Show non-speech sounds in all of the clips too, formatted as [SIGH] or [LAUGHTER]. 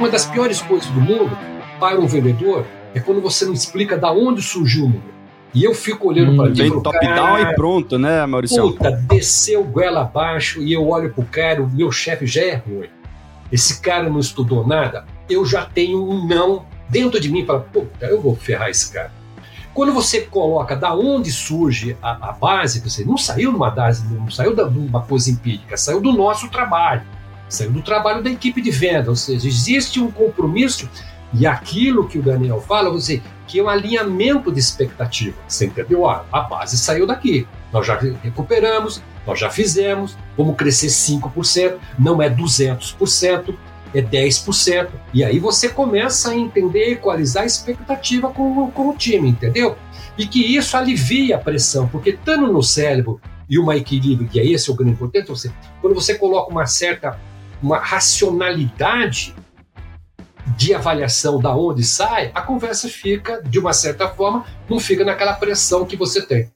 Uma das piores coisas do mundo para um vendedor é quando você não explica da onde surgiu o número. E eu fico olhando hum, para ele. Vem top-down e pronto, né, Maurício? Puta, desceu goela abaixo e eu olho pro cara, o meu chefe já é ruim. Esse cara não estudou nada. Eu já tenho um não dentro de mim para, puta, eu vou ferrar esse cara. Quando você coloca da onde surge a, a base, você não saiu de uma base, não saiu de uma coisa empírica, saiu do nosso trabalho, saiu do trabalho da equipe de venda. Ou seja, existe um compromisso e aquilo que o Daniel fala, você que é um alinhamento de expectativa. Você entendeu? Ah, a base saiu daqui. Nós já recuperamos, nós já fizemos, vamos crescer 5%, não é 200%, é 10%. E aí você começa a entender, equalizar a expectativa com, com o time, entendeu? E que isso alivia a pressão, porque estando no cérebro e uma equilíbrio, que é esse o grande importante, você, quando você coloca uma certa uma racionalidade de avaliação da onde sai, a conversa fica, de uma certa forma, não fica naquela pressão que você tem.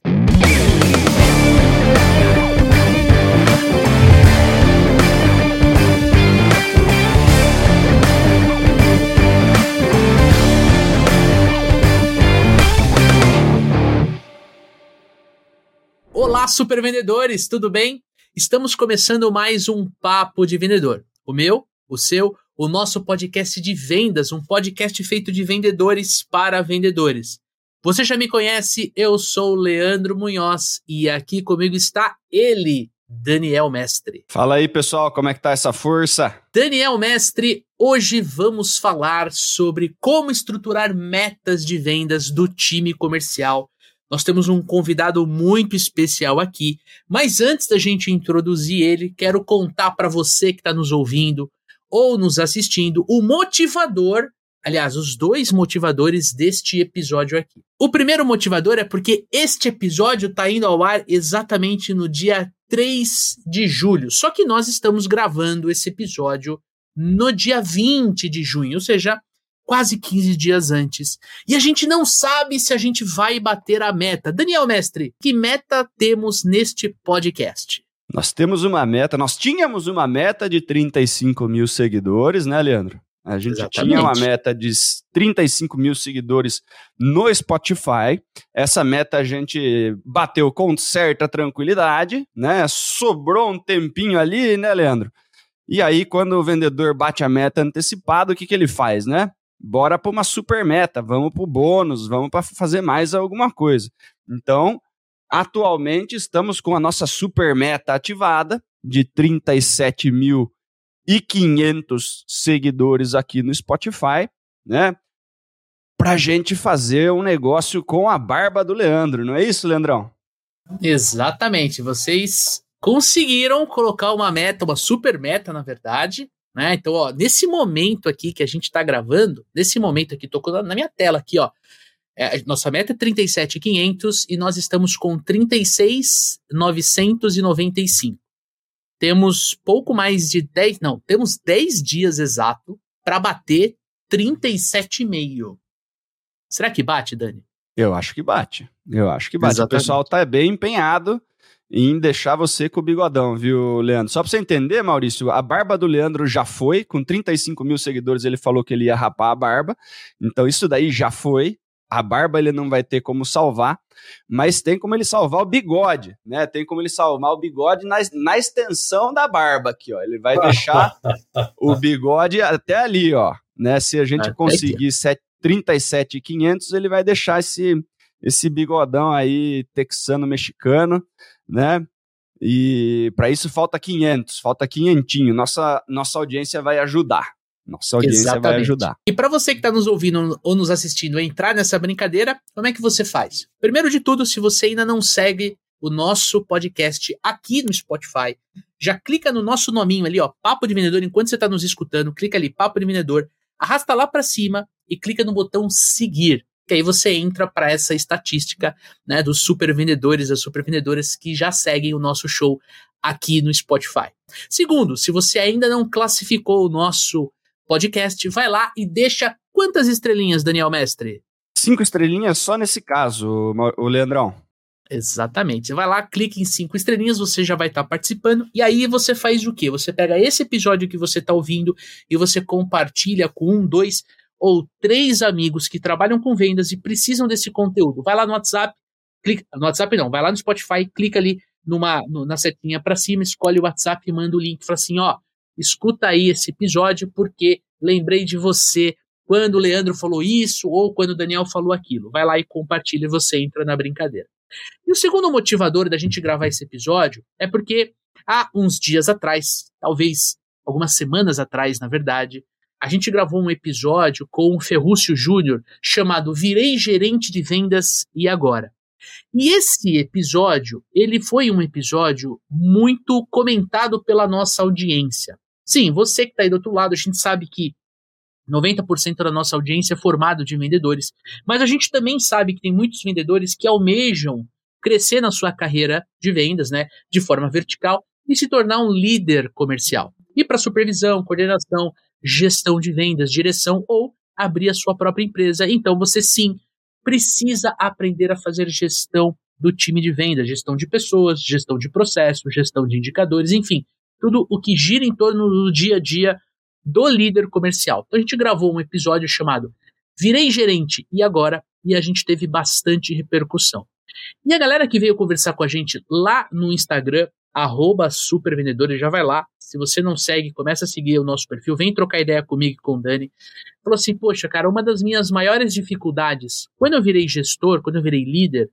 Olá, super vendedores, tudo bem? Estamos começando mais um Papo de Vendedor. O meu, o seu, o nosso podcast de vendas, um podcast feito de vendedores para vendedores. Você já me conhece, eu sou Leandro Munhoz e aqui comigo está ele, Daniel Mestre. Fala aí, pessoal, como é que tá essa força? Daniel Mestre, hoje vamos falar sobre como estruturar metas de vendas do time comercial nós temos um convidado muito especial aqui, mas antes da gente introduzir ele, quero contar para você que está nos ouvindo ou nos assistindo o motivador, aliás, os dois motivadores deste episódio aqui. O primeiro motivador é porque este episódio está indo ao ar exatamente no dia 3 de julho, só que nós estamos gravando esse episódio no dia 20 de junho, ou seja, quase 15 dias antes. E a gente não sabe se a gente vai bater a meta. Daniel Mestre, que meta temos neste podcast? Nós temos uma meta, nós tínhamos uma meta de 35 mil seguidores, né, Leandro? A gente Exatamente. tinha uma meta de 35 mil seguidores no Spotify. Essa meta a gente bateu com certa tranquilidade, né? Sobrou um tempinho ali, né, Leandro? E aí, quando o vendedor bate a meta antecipado, o que, que ele faz, né? Bora para uma super meta, vamos para o bônus, vamos para fazer mais alguma coisa. Então, atualmente estamos com a nossa super meta ativada de 37.500 seguidores aqui no Spotify, né? Para gente fazer um negócio com a barba do Leandro, não é isso, Leandrão? Exatamente. Vocês conseguiram colocar uma meta, uma super meta, na verdade, né? Então, ó, nesse momento aqui que a gente está gravando, nesse momento aqui, tocou na minha tela aqui, ó. É, nossa meta é 37,500 e nós estamos com 36,995. Temos pouco mais de 10, não, temos 10 dias exato para bater 37,5. Será que bate, Dani? Eu acho que bate. Eu acho que bate. Exatamente. O pessoal tá bem empenhado em deixar você com o bigodão, viu, Leandro? Só pra você entender, Maurício, a barba do Leandro já foi, com 35 mil seguidores ele falou que ele ia rapar a barba, então isso daí já foi, a barba ele não vai ter como salvar, mas tem como ele salvar o bigode, né? Tem como ele salvar o bigode na, na extensão da barba aqui, ó. Ele vai deixar o [LAUGHS] bigode até ali, ó, né? Se a gente conseguir 37,500, ele vai deixar esse esse bigodão aí texano mexicano né? E para isso falta 500, falta quinhentinho. Nossa, nossa audiência vai ajudar. Nossa audiência Exatamente. vai ajudar. E para você que está nos ouvindo ou nos assistindo entrar nessa brincadeira, como é que você faz? Primeiro de tudo, se você ainda não segue o nosso podcast aqui no Spotify, já clica no nosso nominho ali, ó, Papo de Vendedor, enquanto você está nos escutando, clica ali, Papo de Vendedor, arrasta lá para cima e clica no botão seguir que aí você entra para essa estatística né, dos super vendedores, as super vendedoras que já seguem o nosso show aqui no Spotify. Segundo, se você ainda não classificou o nosso podcast, vai lá e deixa quantas estrelinhas, Daniel Mestre? Cinco estrelinhas só nesse caso, o Leandrão. Exatamente. Você vai lá, clica em cinco estrelinhas, você já vai estar tá participando. E aí você faz o quê? Você pega esse episódio que você está ouvindo e você compartilha com um, dois ou três amigos que trabalham com vendas e precisam desse conteúdo. Vai lá no WhatsApp, clica, no WhatsApp não, vai lá no Spotify, clica ali numa, no, na setinha para cima, escolhe o WhatsApp e manda o link. Fala assim, ó, escuta aí esse episódio porque lembrei de você quando o Leandro falou isso ou quando o Daniel falou aquilo. Vai lá e compartilha e você entra na brincadeira. E o segundo motivador da gente gravar esse episódio é porque há uns dias atrás, talvez algumas semanas atrás, na verdade, a gente gravou um episódio com o Ferrúcio Júnior chamado Virei Gerente de Vendas e Agora. E esse episódio, ele foi um episódio muito comentado pela nossa audiência. Sim, você que está aí do outro lado, a gente sabe que 90% da nossa audiência é formado de vendedores, mas a gente também sabe que tem muitos vendedores que almejam crescer na sua carreira de vendas, né, de forma vertical e se tornar um líder comercial. E para supervisão, coordenação, gestão de vendas, direção ou abrir a sua própria empresa. Então você sim precisa aprender a fazer gestão do time de vendas, gestão de pessoas, gestão de processos, gestão de indicadores, enfim, tudo o que gira em torno do dia a dia do líder comercial. Então a gente gravou um episódio chamado Virei Gerente e Agora, e a gente teve bastante repercussão. E a galera que veio conversar com a gente lá no Instagram, arroba supervendedores, já vai lá. Se você não segue, começa a seguir o nosso perfil, vem trocar ideia comigo e com o Dani. Falou assim, poxa, cara, uma das minhas maiores dificuldades, quando eu virei gestor, quando eu virei líder,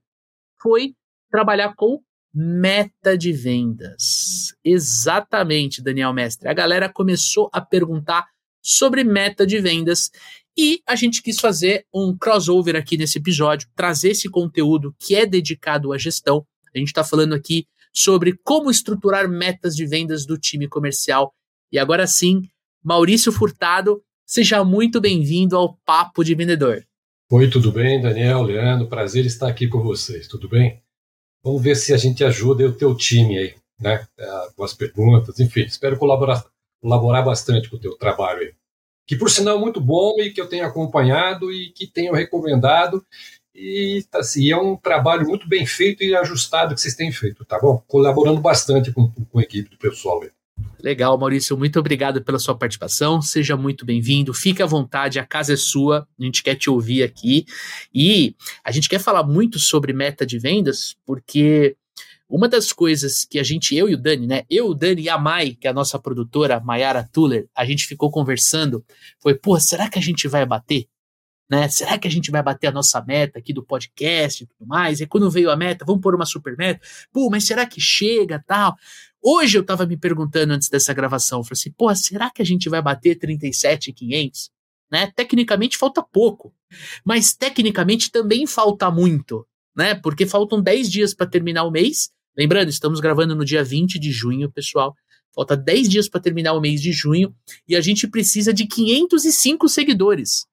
foi trabalhar com meta de vendas. Exatamente, Daniel Mestre. A galera começou a perguntar sobre meta de vendas e a gente quis fazer um crossover aqui nesse episódio, trazer esse conteúdo que é dedicado à gestão. A gente está falando aqui sobre como estruturar metas de vendas do time comercial. E agora sim, Maurício Furtado, seja muito bem-vindo ao Papo de Vendedor. Oi, tudo bem, Daniel, Leandro? Prazer estar aqui com vocês, tudo bem? Vamos ver se a gente ajuda o teu time aí, né? É, com as perguntas, enfim, espero colaborar, colaborar bastante com o teu trabalho aí. Que por sinal é muito bom e que eu tenho acompanhado e que tenho recomendado. E assim, é um trabalho muito bem feito e ajustado que vocês têm feito, tá bom? Colaborando bastante com, com a equipe do pessoal aí. Legal, Maurício, muito obrigado pela sua participação. Seja muito bem-vindo. Fique à vontade, a casa é sua. A gente quer te ouvir aqui. E a gente quer falar muito sobre meta de vendas, porque uma das coisas que a gente, eu e o Dani, né? Eu, o Dani e a Mai, que é a nossa produtora, Mayara Tuller, a gente ficou conversando. Foi, pô, será que a gente vai bater? Né? Será que a gente vai bater a nossa meta aqui do podcast e tudo mais? E quando veio a meta, vamos pôr uma super meta? Pô, mas será que chega tal? Hoje eu tava me perguntando antes dessa gravação, eu falei assim, pô, será que a gente vai bater 37,500? Né? Tecnicamente falta pouco, mas tecnicamente também falta muito, né? Porque faltam 10 dias para terminar o mês. Lembrando, estamos gravando no dia 20 de junho, pessoal. Falta 10 dias para terminar o mês de junho e a gente precisa de 505 seguidores.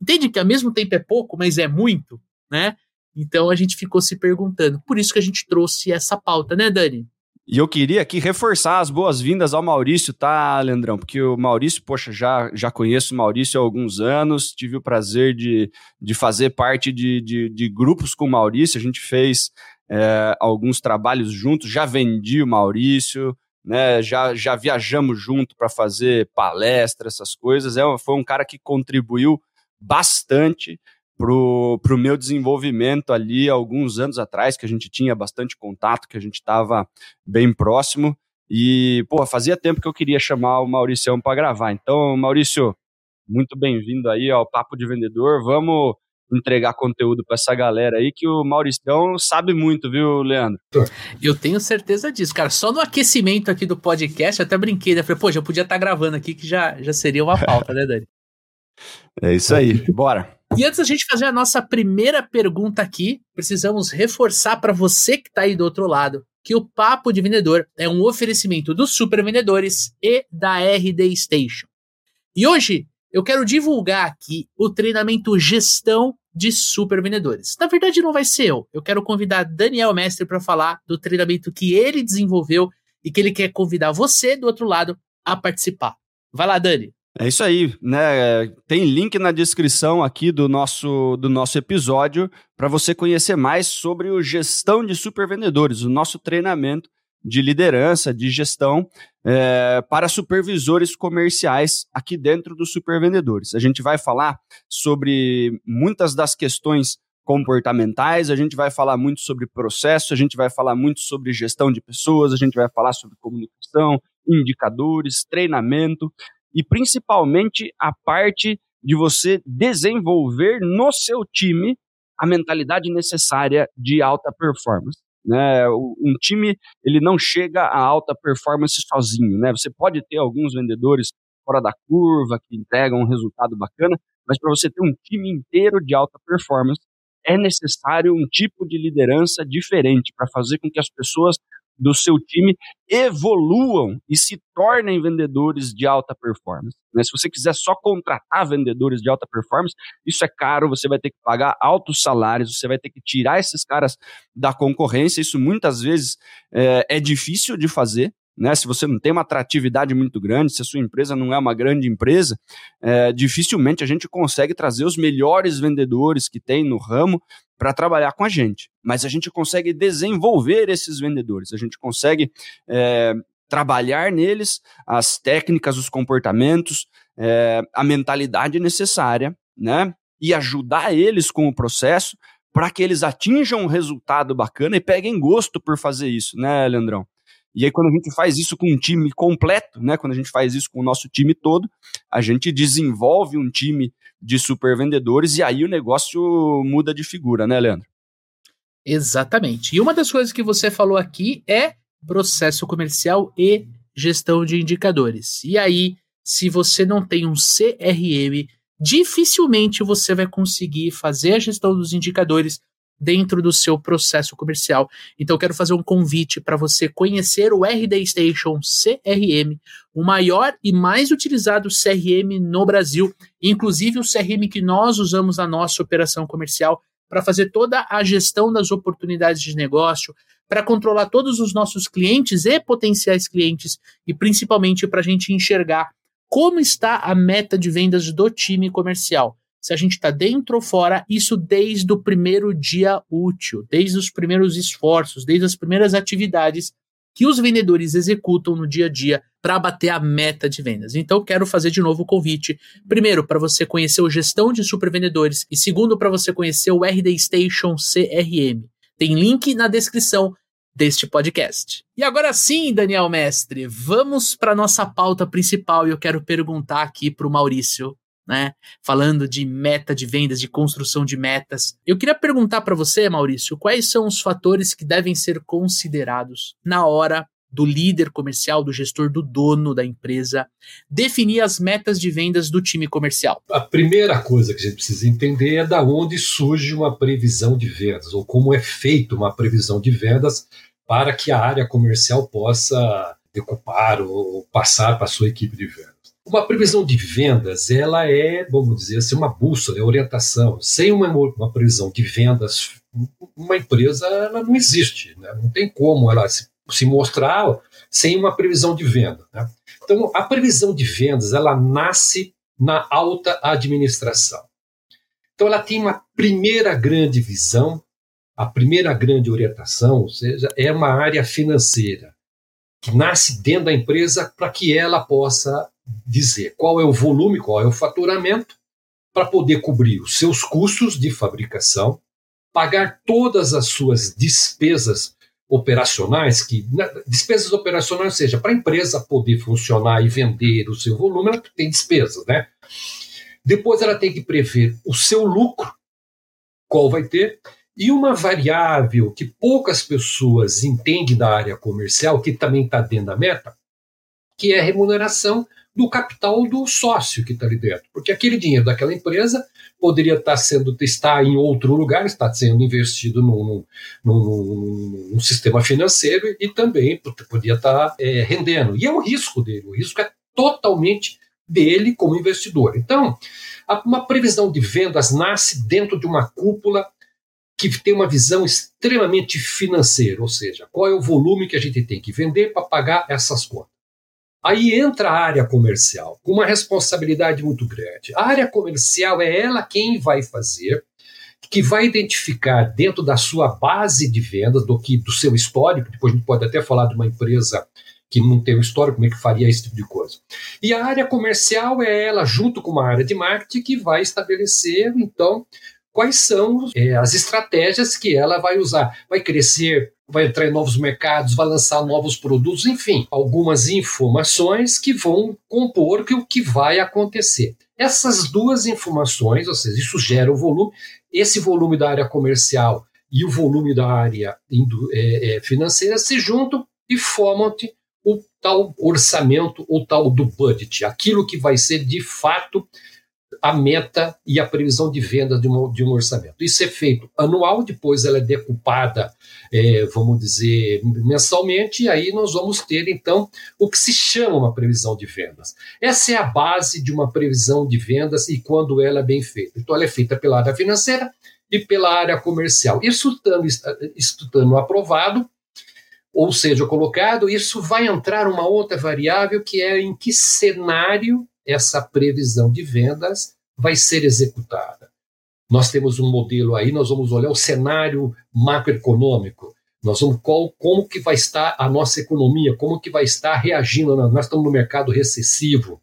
Entende que ao mesmo tempo é pouco, mas é muito, né? Então a gente ficou se perguntando. Por isso que a gente trouxe essa pauta, né, Dani? E eu queria aqui reforçar as boas-vindas ao Maurício, tá, Leandrão? Porque o Maurício, poxa, já, já conheço o Maurício há alguns anos, tive o prazer de, de fazer parte de, de, de grupos com o Maurício, a gente fez é, alguns trabalhos juntos, já vendi o Maurício, né, já, já viajamos junto para fazer palestra, essas coisas. É, foi um cara que contribuiu bastante pro, pro meu desenvolvimento ali alguns anos atrás, que a gente tinha bastante contato, que a gente estava bem próximo. E, pô, fazia tempo que eu queria chamar o Mauricião para gravar. Então, Maurício, muito bem-vindo aí ao Papo de Vendedor. Vamos entregar conteúdo para essa galera aí que o Mauricião sabe muito, viu, Leandro? Eu tenho certeza disso, cara. Só no aquecimento aqui do podcast, eu até brinquei, né? Falei, pô, já podia estar tá gravando aqui que já, já seria uma pauta, né, Dani? É isso aí, [LAUGHS] bora. E antes da gente fazer a nossa primeira pergunta aqui, precisamos reforçar para você que está aí do outro lado que o Papo de Vendedor é um oferecimento dos Super Vendedores e da RD Station. E hoje eu quero divulgar aqui o treinamento Gestão de Super Vendedores. Na verdade, não vai ser eu. Eu quero convidar Daniel Mestre para falar do treinamento que ele desenvolveu e que ele quer convidar você do outro lado a participar. Vai lá, Dani. É isso aí, né? Tem link na descrição aqui do nosso, do nosso episódio para você conhecer mais sobre o gestão de supervendedores, o nosso treinamento de liderança, de gestão é, para supervisores comerciais aqui dentro dos supervendedores. A gente vai falar sobre muitas das questões comportamentais, a gente vai falar muito sobre processo, a gente vai falar muito sobre gestão de pessoas, a gente vai falar sobre comunicação, indicadores, treinamento e principalmente a parte de você desenvolver no seu time a mentalidade necessária de alta performance. Né? Um time ele não chega a alta performance sozinho. Né? Você pode ter alguns vendedores fora da curva que entregam um resultado bacana, mas para você ter um time inteiro de alta performance, é necessário um tipo de liderança diferente para fazer com que as pessoas do seu time evoluam e se tornem vendedores de alta performance. Né? Se você quiser só contratar vendedores de alta performance, isso é caro, você vai ter que pagar altos salários, você vai ter que tirar esses caras da concorrência. Isso muitas vezes é, é difícil de fazer. Né, se você não tem uma atratividade muito grande, se a sua empresa não é uma grande empresa, é, dificilmente a gente consegue trazer os melhores vendedores que tem no ramo para trabalhar com a gente. Mas a gente consegue desenvolver esses vendedores, a gente consegue é, trabalhar neles as técnicas, os comportamentos, é, a mentalidade necessária, né? E ajudar eles com o processo para que eles atinjam um resultado bacana e peguem gosto por fazer isso, né, Leandrão? E aí, quando a gente faz isso com um time completo, né? Quando a gente faz isso com o nosso time todo, a gente desenvolve um time de super vendedores e aí o negócio muda de figura, né, Leandro? Exatamente. E uma das coisas que você falou aqui é processo comercial e gestão de indicadores. E aí, se você não tem um CRM, dificilmente você vai conseguir fazer a gestão dos indicadores dentro do seu processo comercial. Então eu quero fazer um convite para você conhecer o RD Station CRM, o maior e mais utilizado CRM no Brasil, inclusive o CRM que nós usamos na nossa operação comercial para fazer toda a gestão das oportunidades de negócio, para controlar todos os nossos clientes e potenciais clientes e principalmente para a gente enxergar como está a meta de vendas do time comercial se a gente está dentro ou fora, isso desde o primeiro dia útil, desde os primeiros esforços, desde as primeiras atividades que os vendedores executam no dia a dia para bater a meta de vendas. Então, quero fazer de novo o convite. Primeiro, para você conhecer o Gestão de Supervendedores e segundo, para você conhecer o RD Station CRM. Tem link na descrição deste podcast. E agora sim, Daniel Mestre, vamos para nossa pauta principal e eu quero perguntar aqui para o Maurício né? Falando de meta de vendas, de construção de metas. Eu queria perguntar para você, Maurício, quais são os fatores que devem ser considerados na hora do líder comercial, do gestor, do dono da empresa, definir as metas de vendas do time comercial? A primeira coisa que a gente precisa entender é da onde surge uma previsão de vendas, ou como é feita uma previsão de vendas para que a área comercial possa decupar ou passar para a sua equipe de vendas. Uma previsão de vendas, ela é, vamos dizer assim, uma bússola, é orientação. Sem uma, uma previsão de vendas, uma empresa ela não existe, né? não tem como ela se, se mostrar sem uma previsão de venda. Né? Então, a previsão de vendas, ela nasce na alta administração. Então, ela tem uma primeira grande visão, a primeira grande orientação, ou seja, é uma área financeira que nasce dentro da empresa para que ela possa dizer qual é o volume, qual é o faturamento, para poder cobrir os seus custos de fabricação, pagar todas as suas despesas operacionais, que despesas operacionais, ou seja, para a empresa poder funcionar e vender o seu volume, ela tem despesas, né? Depois ela tem que prever o seu lucro, qual vai ter, e uma variável que poucas pessoas entendem da área comercial, que também está dentro da meta, que é a remuneração do capital do sócio que está ali dentro. Porque aquele dinheiro daquela empresa poderia estar tá sendo está em outro lugar, está sendo investido num, num, num, num sistema financeiro e também podia estar tá, é, rendendo. E é o risco dele, o risco é totalmente dele como investidor. Então, uma previsão de vendas nasce dentro de uma cúpula que tem uma visão extremamente financeira, ou seja, qual é o volume que a gente tem que vender para pagar essas contas. Aí entra a área comercial, com uma responsabilidade muito grande. A área comercial é ela quem vai fazer, que vai identificar dentro da sua base de vendas, do que do seu histórico, depois a gente pode até falar de uma empresa que não tem o histórico, como é que faria esse tipo de coisa. E a área comercial é ela, junto com uma área de marketing, que vai estabelecer, então, quais são é, as estratégias que ela vai usar. Vai crescer, vai entrar em novos mercados, vai lançar novos produtos, enfim, algumas informações que vão compor o que vai acontecer. Essas duas informações, ou seja, isso gera o volume, esse volume da área comercial e o volume da área é, é, financeira se juntam e formam o tal orçamento ou tal do budget, aquilo que vai ser de fato a meta e a previsão de venda de, uma, de um orçamento. Isso é feito anual, depois ela é decupada, é, vamos dizer, mensalmente, e aí nós vamos ter, então, o que se chama uma previsão de vendas. Essa é a base de uma previsão de vendas e quando ela é bem feita. Então, ela é feita pela área financeira e pela área comercial. Isso estando, estando aprovado, ou seja, colocado, isso vai entrar uma outra variável que é em que cenário essa previsão de vendas vai ser executada. Nós temos um modelo aí, nós vamos olhar o cenário macroeconômico, nós vamos qual, como que vai estar a nossa economia, como que vai estar reagindo. Nós estamos no mercado recessivo,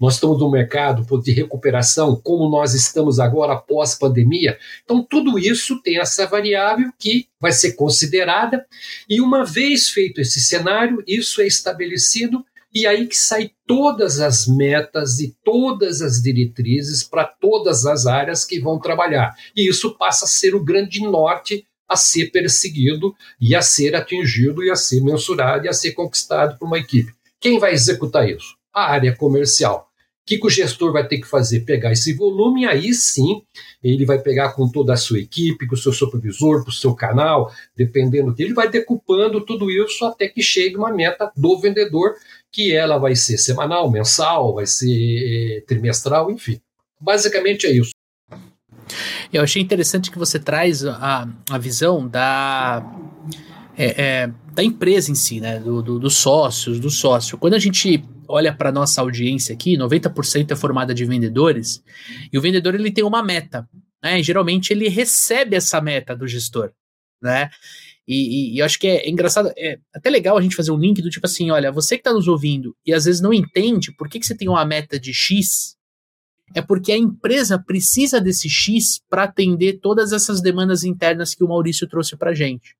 nós estamos no mercado de recuperação, como nós estamos agora após pandemia. Então, tudo isso tem essa variável que vai ser considerada, e uma vez feito esse cenário, isso é estabelecido e aí que sai todas as metas e todas as diretrizes para todas as áreas que vão trabalhar. E isso passa a ser o grande norte a ser perseguido e a ser atingido e a ser mensurado e a ser conquistado por uma equipe. Quem vai executar isso? A área comercial. O que, que o gestor vai ter que fazer? Pegar esse volume, aí sim ele vai pegar com toda a sua equipe, com o seu supervisor, com o seu canal, dependendo dele, vai decupando tudo isso até que chegue uma meta do vendedor que ela vai ser semanal, mensal, vai ser eh, trimestral, enfim. Basicamente é isso. Eu achei interessante que você traz a, a visão da, é, é, da empresa em si, né? Do, do, dos sócios, do sócio. Quando a gente olha para nossa audiência aqui, 90% é formada de vendedores, e o vendedor ele tem uma meta. Né? E geralmente ele recebe essa meta do gestor. Né? E, e, e, acho que é, é, engraçado, é até legal a gente fazer um link do tipo assim: olha, você que está nos ouvindo e às vezes não entende por que, que você tem uma meta de X, é porque a empresa precisa desse X para atender todas essas demandas internas que o Maurício trouxe para gente.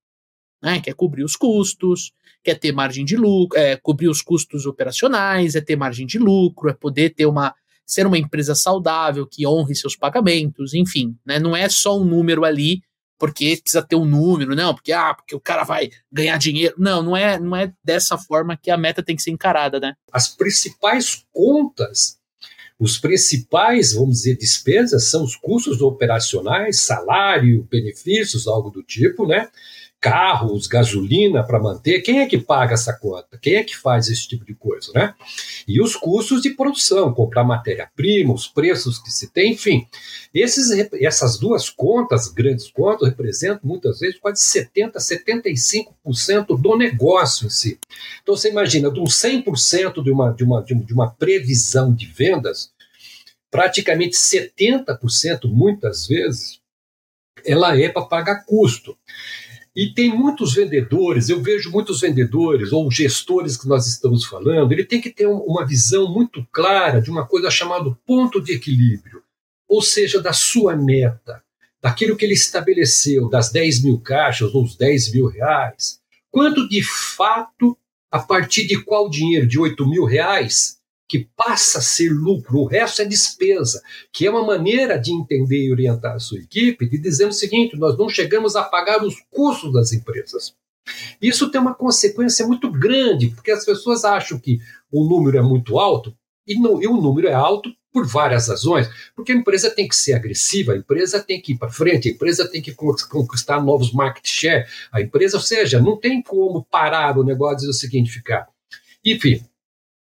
Né? Quer cobrir os custos, quer ter margem de lucro, é, cobrir os custos operacionais, é ter margem de lucro, é poder ter uma ser uma empresa saudável que honre seus pagamentos, enfim, né? Não é só um número ali porque precisa ter um número, não, porque ah, porque o cara vai ganhar dinheiro. Não, não é, não é dessa forma que a meta tem que ser encarada, né? As principais contas, os principais, vamos dizer, despesas são os custos operacionais, salário, benefícios, algo do tipo, né? Carros, gasolina para manter, quem é que paga essa conta? Quem é que faz esse tipo de coisa, né? E os custos de produção, comprar matéria-prima, os preços que se tem, enfim. Esses, essas duas contas, grandes contas, representam muitas vezes quase 70%, 75% do negócio em si. Então você imagina, de uns 100% de uma, de, uma, de uma previsão de vendas, praticamente 70%, muitas vezes, ela é para pagar custo. E tem muitos vendedores, eu vejo muitos vendedores ou gestores que nós estamos falando, ele tem que ter uma visão muito clara de uma coisa chamada ponto de equilíbrio, ou seja, da sua meta, daquilo que ele estabeleceu, das 10 mil caixas ou os 10 mil reais. Quanto de fato, a partir de qual dinheiro? De 8 mil reais? Que passa a ser lucro, o resto é despesa, que é uma maneira de entender e orientar a sua equipe, de dizer o seguinte: nós não chegamos a pagar os custos das empresas. Isso tem uma consequência muito grande, porque as pessoas acham que o número é muito alto, e, não, e o número é alto por várias razões, porque a empresa tem que ser agressiva, a empresa tem que ir para frente, a empresa tem que conquistar novos market share, a empresa, ou seja, não tem como parar o negócio e dizer o seguinte, ficar. Enfim,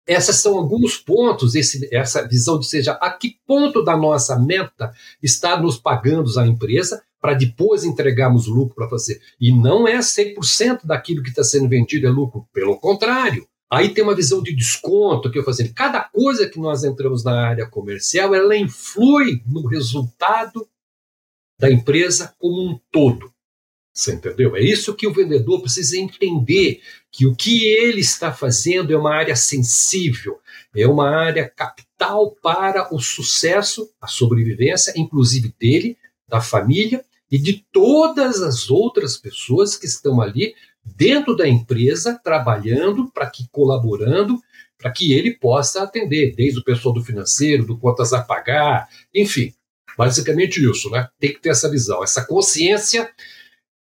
essas são alguns pontos, esse, essa visão de seja a que ponto da nossa meta está nos pagando a empresa para depois entregarmos lucro para fazer. E não é 100% daquilo que está sendo vendido é lucro, pelo contrário. Aí tem uma visão de desconto que eu fazendo. Cada coisa que nós entramos na área comercial, ela influi no resultado da empresa como um todo. Você entendeu? É isso que o vendedor precisa entender, que o que ele está fazendo é uma área sensível, é uma área capital para o sucesso, a sobrevivência, inclusive dele, da família e de todas as outras pessoas que estão ali dentro da empresa, trabalhando para que colaborando para que ele possa atender, desde o pessoal do financeiro, do contas a pagar, enfim, basicamente isso, né? Tem que ter essa visão, essa consciência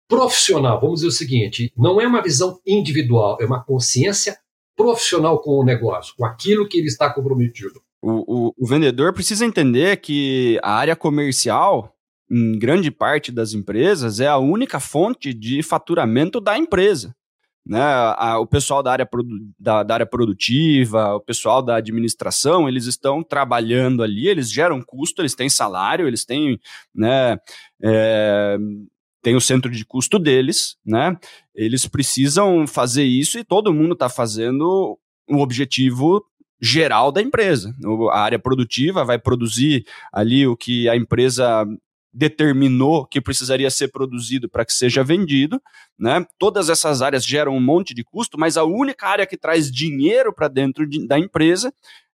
profissional. Vamos dizer o seguinte: não é uma visão individual, é uma consciência profissional com o negócio, com aquilo que ele está comprometido. O, o, o vendedor precisa entender que a área comercial em grande parte das empresas, é a única fonte de faturamento da empresa. Né? A, o pessoal da área, da, da, área produtiva, o pessoal da administração, eles estão trabalhando ali, eles geram custo, eles têm salário, eles têm, né, é, tem o centro de custo deles, né? Eles precisam fazer isso e todo mundo está fazendo o objetivo geral da empresa. A área produtiva vai produzir ali o que a empresa determinou que precisaria ser produzido para que seja vendido, né? Todas essas áreas geram um monte de custo, mas a única área que traz dinheiro para dentro de, da empresa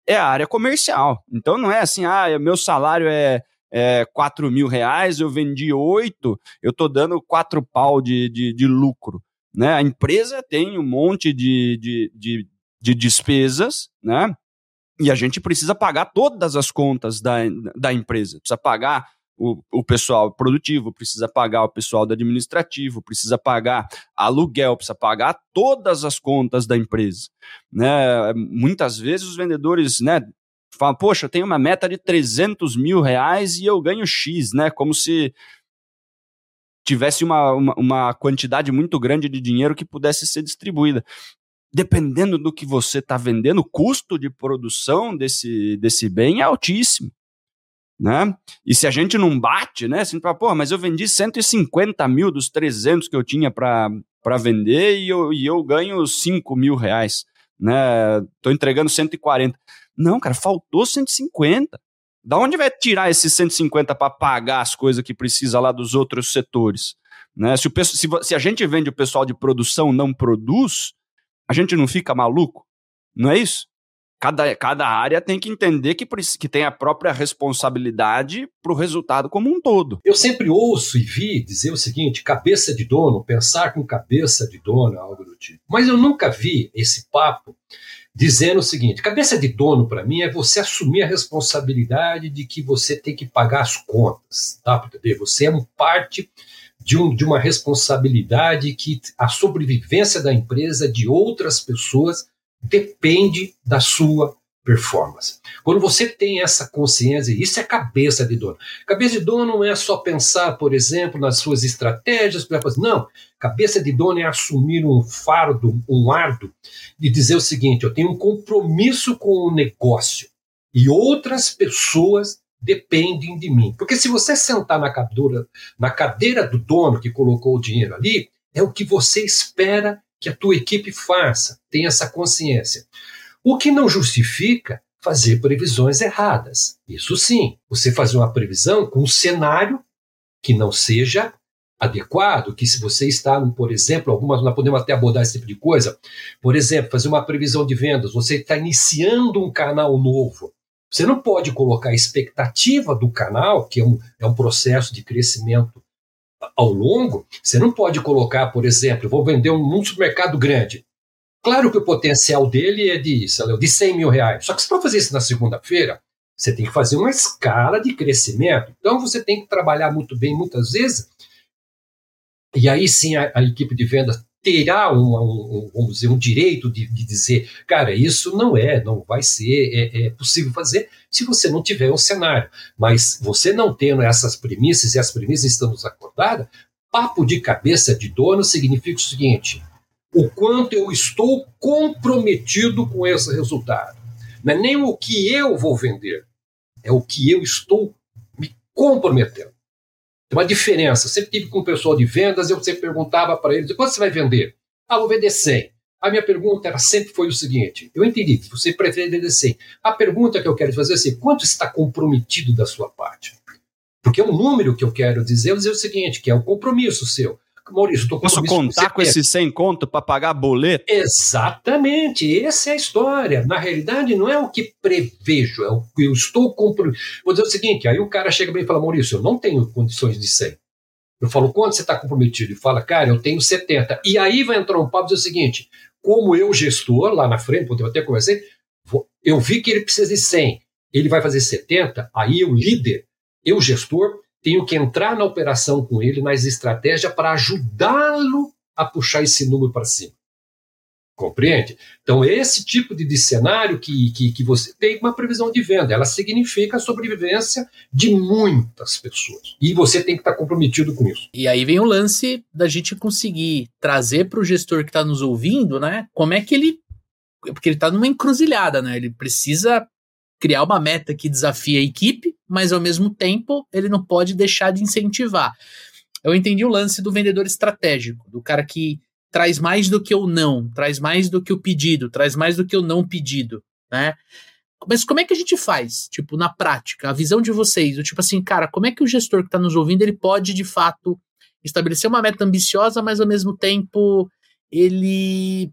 é a área comercial. Então não é assim, ah, meu salário é, é 4 mil reais, eu vendi 8, eu estou dando 4 pau de, de, de, lucro. Né? A empresa tem um monte de, de, de, de despesas, né? E a gente precisa pagar todas as contas da, da empresa. Precisa pagar o, o pessoal produtivo, precisa pagar o pessoal do administrativo, precisa pagar aluguel, precisa pagar todas as contas da empresa. Né? Muitas vezes os vendedores né, falam, poxa, eu tenho uma meta de 300 mil reais e eu ganho X, né? como se tivesse uma, uma, uma quantidade muito grande de dinheiro que pudesse ser distribuída dependendo do que você está vendendo, o custo de produção desse, desse bem é altíssimo né? E se a gente não bate, né? Assim, pô, mas eu vendi 150 mil dos 300 que eu tinha para vender e eu, e eu ganho 5 mil reais, né? Tô entregando 140. Não, cara, faltou 150. Da onde vai tirar esses 150 para pagar as coisas que precisa lá dos outros setores? Né? Se, o, se, se a gente vende o pessoal de produção não produz, a gente não fica maluco? Não é isso? cada, cada área tem que entender que, que tem a própria responsabilidade para o resultado como um todo. Eu sempre ouço e vi dizer o seguinte: cabeça de dono, pensar com cabeça de dono, algo do tipo. Mas eu nunca vi esse papo dizendo o seguinte: cabeça de dono para mim é você assumir a responsabilidade de que você tem que pagar as contas, tá? Porque você é um parte de, um, de uma responsabilidade que a sobrevivência da empresa de outras pessoas depende da sua performance. Quando você tem essa consciência, isso é cabeça de dono. Cabeça de dono não é só pensar, por exemplo, nas suas estratégias, não. Cabeça de dono é assumir um fardo, um ardo, e dizer o seguinte: eu tenho um compromisso com o negócio e outras pessoas dependem de mim. Porque se você sentar na cadeira, na cadeira do dono que colocou o dinheiro ali, é o que você espera que a tua equipe faça, tenha essa consciência. O que não justifica fazer previsões erradas. Isso sim, você fazer uma previsão com um cenário que não seja adequado, que se você está, por exemplo, algumas nós podemos até abordar esse tipo de coisa, por exemplo, fazer uma previsão de vendas, você está iniciando um canal novo, você não pode colocar a expectativa do canal, que é um, é um processo de crescimento ao longo, você não pode colocar, por exemplo, vou vender um, um supermercado grande. Claro que o potencial dele é de, lá, de 100 mil reais. Só que for fazer isso na segunda-feira, você tem que fazer uma escala de crescimento. Então você tem que trabalhar muito bem muitas vezes. E aí sim a, a equipe de vendas terá um, um, vamos dizer, um direito de, de, dizer, cara, isso não é, não vai ser, é, é, possível fazer se você não tiver um cenário. Mas você não tendo essas premissas, e as premissas estamos acordadas, papo de cabeça de dono significa o seguinte: o quanto eu estou comprometido com esse resultado. Não é nem o que eu vou vender, é o que eu estou me comprometendo. Tem uma diferença. Sempre tive com o pessoal de vendas, eu sempre perguntava para eles: quanto você vai vender? Ah, vou vender 100. A minha pergunta era, sempre foi o seguinte: eu entendi, você prefere dizer A pergunta que eu quero fazer é assim: quanto está comprometido da sua parte? Porque é um número que eu quero dizer, dizer o seguinte, que é o compromisso seu. Maurício, estou Posso contar com esse 100 conto para pagar boleto? Exatamente, essa é a história. Na realidade, não é o que prevejo, é o que eu estou comprometido. Vou dizer o seguinte: aí o cara chega bem e fala, Maurício, eu não tenho condições de 100. Eu falo, quanto você está comprometido? Ele fala, cara, eu tenho 70. E aí vai entrar um papo e dizer o seguinte: como eu, gestor, lá na frente, eu até conversei, eu vi que ele precisa de 100, ele vai fazer 70, aí eu, líder, eu, gestor, tenho que entrar na operação com ele, nas estratégias, para ajudá-lo a puxar esse número para cima. Compreende? Então, esse tipo de, de cenário que, que, que, você tem uma previsão de venda, ela significa a sobrevivência de muitas pessoas. E você tem que estar comprometido com isso. E aí vem o lance da gente conseguir trazer para o gestor que está nos ouvindo, né? Como é que ele. Porque ele está numa encruzilhada, né? Ele precisa criar uma meta que desafie a equipe, mas ao mesmo tempo ele não pode deixar de incentivar. Eu entendi o lance do vendedor estratégico, do cara que traz mais do que o não, traz mais do que o pedido, traz mais do que o não pedido, né? Mas como é que a gente faz, tipo, na prática, a visão de vocês, tipo assim, cara, como é que o gestor que está nos ouvindo, ele pode, de fato, estabelecer uma meta ambiciosa, mas ao mesmo tempo ele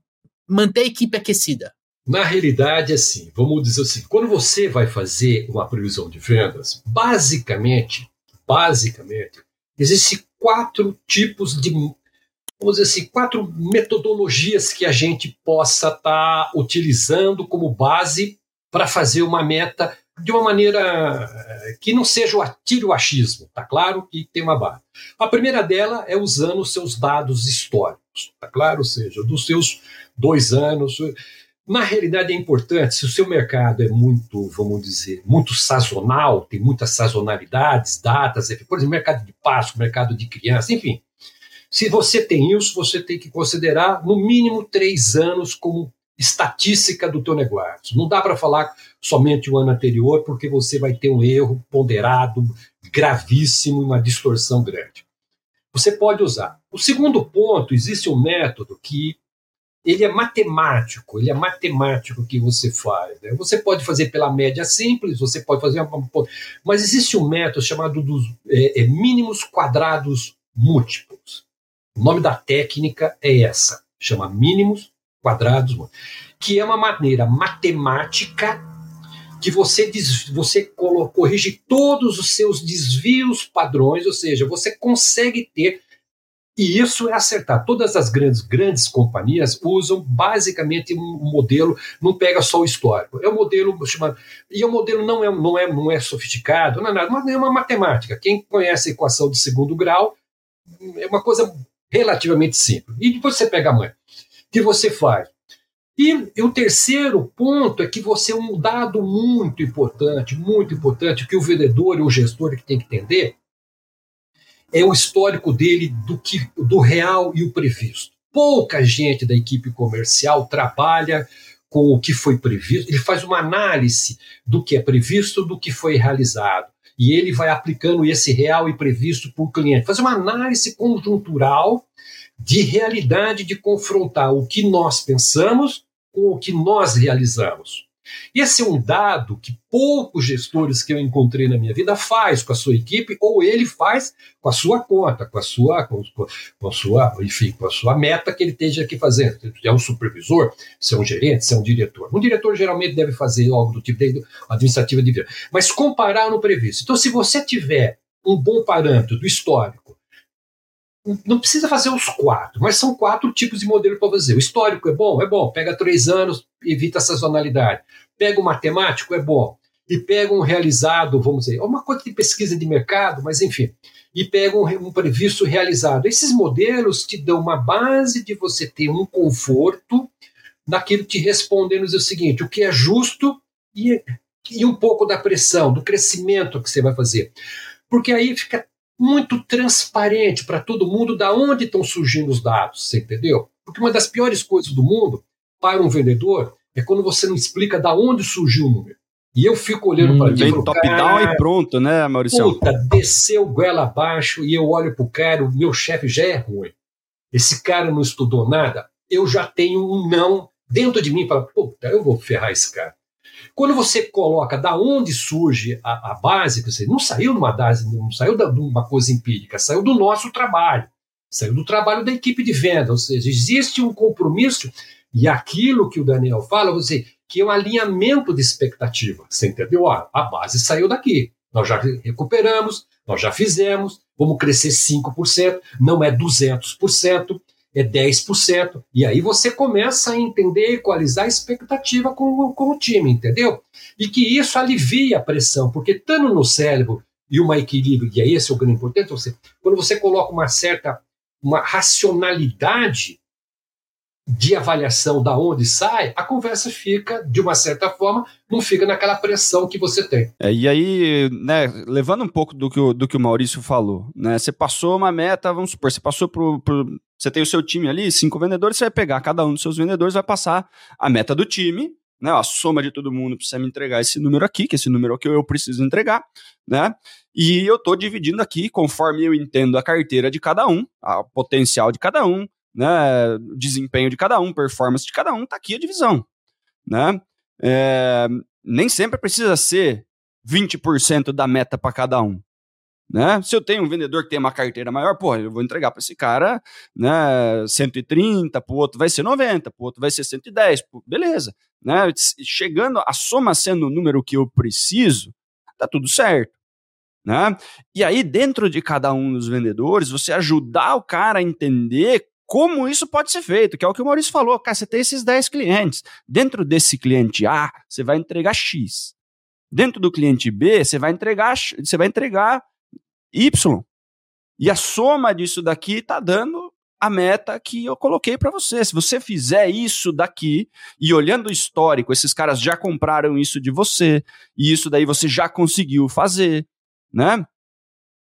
manter a equipe aquecida? Na realidade, assim, vamos dizer assim, quando você vai fazer uma previsão de vendas, basicamente, basicamente, existem quatro tipos de vamos dizer assim, quatro metodologias que a gente possa estar tá utilizando como base para fazer uma meta de uma maneira eh, que não seja o atiro achismo, tá claro? Que tem uma base. A primeira dela é usando os seus dados históricos, tá claro? Ou seja, dos seus dois anos. Na realidade é importante, se o seu mercado é muito, vamos dizer, muito sazonal, tem muitas sazonalidades, datas, por exemplo, mercado de Páscoa, mercado de criança, enfim, se você tem isso, você tem que considerar no mínimo três anos como estatística do teu negócio. Não dá para falar somente o ano anterior, porque você vai ter um erro ponderado gravíssimo uma distorção grande. Você pode usar. O segundo ponto, existe um método que ele é matemático, ele é matemático que você faz. Né? Você pode fazer pela média simples, você pode fazer uma, mas existe um método chamado dos é, é, mínimos quadrados múltiplos. O nome da técnica é essa, chama mínimos quadrados, que é uma maneira matemática que você, diz, você corrige todos os seus desvios padrões, ou seja, você consegue ter e isso é acertar. Todas as grandes, grandes companhias usam basicamente um modelo, não pega só o histórico. É um modelo chamado. E o modelo não é, não é, não é sofisticado, não é nada, mas é uma matemática. Quem conhece a equação de segundo grau é uma coisa relativamente simples. E depois você pega a mãe. Que você faz? E, e, o terceiro ponto é que você é um dado muito importante, muito importante, que o vendedor e o gestor que tem que entender é o histórico dele do, que, do real e o previsto. Pouca gente da equipe comercial trabalha com o que foi previsto, ele faz uma análise do que é previsto, do que foi realizado e ele vai aplicando esse real e previsto para o cliente. Fazer uma análise conjuntural de realidade, de confrontar o que nós pensamos com o que nós realizamos. Esse é um dado que poucos gestores que eu encontrei na minha vida faz com a sua equipe ou ele faz com a sua conta, com a sua, com, com a sua, enfim, com a sua meta que ele esteja aqui fazendo. Se é um supervisor, se é um gerente, se é um diretor. Um diretor geralmente deve fazer algo do tipo de administrativa de vida, mas comparar no previsto. Então, se você tiver um bom parâmetro do histórico não precisa fazer os quatro, mas são quatro tipos de modelo para fazer. O histórico é bom? É bom. Pega três anos, evita a sazonalidade. Pega o matemático? É bom. E pega um realizado, vamos dizer, uma coisa de pesquisa de mercado, mas enfim. E pega um, um previsto realizado. Esses modelos te dão uma base de você ter um conforto naquilo te respondendo o seguinte: o que é justo e, e um pouco da pressão, do crescimento que você vai fazer. Porque aí fica muito transparente para todo mundo da onde estão surgindo os dados, você entendeu? Porque uma das piores coisas do mundo para um vendedor é quando você não explica da onde surgiu o número. E eu fico olhando hum, para Bem top-down e pronto, né, Maurício? Puta, desceu goela abaixo e eu olho pro cara, o meu chefe já é ruim. Esse cara não estudou nada. eu já tenho um não dentro de mim, para, puta, eu vou ferrar esse cara. Quando você coloca da onde surge a, a base, você não saiu numa base, não saiu de uma coisa empírica, saiu do nosso trabalho, saiu do trabalho da equipe de venda, ou seja, existe um compromisso e aquilo que o Daniel fala, você que é um alinhamento de expectativa. Você entendeu? A base saiu daqui. Nós já recuperamos, nós já fizemos, vamos crescer 5%, não é 200% é 10%. E aí você começa a entender, equalizar a expectativa com, com o time, entendeu? E que isso alivia a pressão, porque estando no cérebro e uma equilíbrio, e é esse o grande importante, você, quando você coloca uma certa uma racionalidade de avaliação da onde sai, a conversa fica, de uma certa forma, não fica naquela pressão que você tem. É, e aí, né, levando um pouco do que, o, do que o Maurício falou, né, você passou uma meta, vamos supor, você passou pro, pro você tem o seu time ali, cinco vendedores, você vai pegar cada um dos seus vendedores, vai passar a meta do time, né, a soma de todo mundo precisa me entregar esse número aqui, que esse número aqui eu preciso entregar, né, e eu estou dividindo aqui, conforme eu entendo a carteira de cada um, o potencial de cada um, né, desempenho de cada um, performance de cada um, tá aqui a divisão, né? É, nem sempre precisa ser 20% da meta para cada um. Né? Se eu tenho um vendedor que tem uma carteira maior, pô, eu vou entregar para esse cara né, 130, para o outro vai ser 90, para o outro vai ser 110, pô, beleza. Né? Chegando, a soma sendo o número que eu preciso, tá tudo certo. Né? E aí, dentro de cada um dos vendedores, você ajudar o cara a entender como isso pode ser feito, que é o que o Maurício falou. Cara, você tem esses 10 clientes. Dentro desse cliente A, você vai entregar X. Dentro do cliente B, você vai entregar, você vai entregar Y. E a soma disso daqui está dando a meta que eu coloquei para você. Se você fizer isso daqui e olhando o histórico, esses caras já compraram isso de você e isso daí você já conseguiu fazer, né?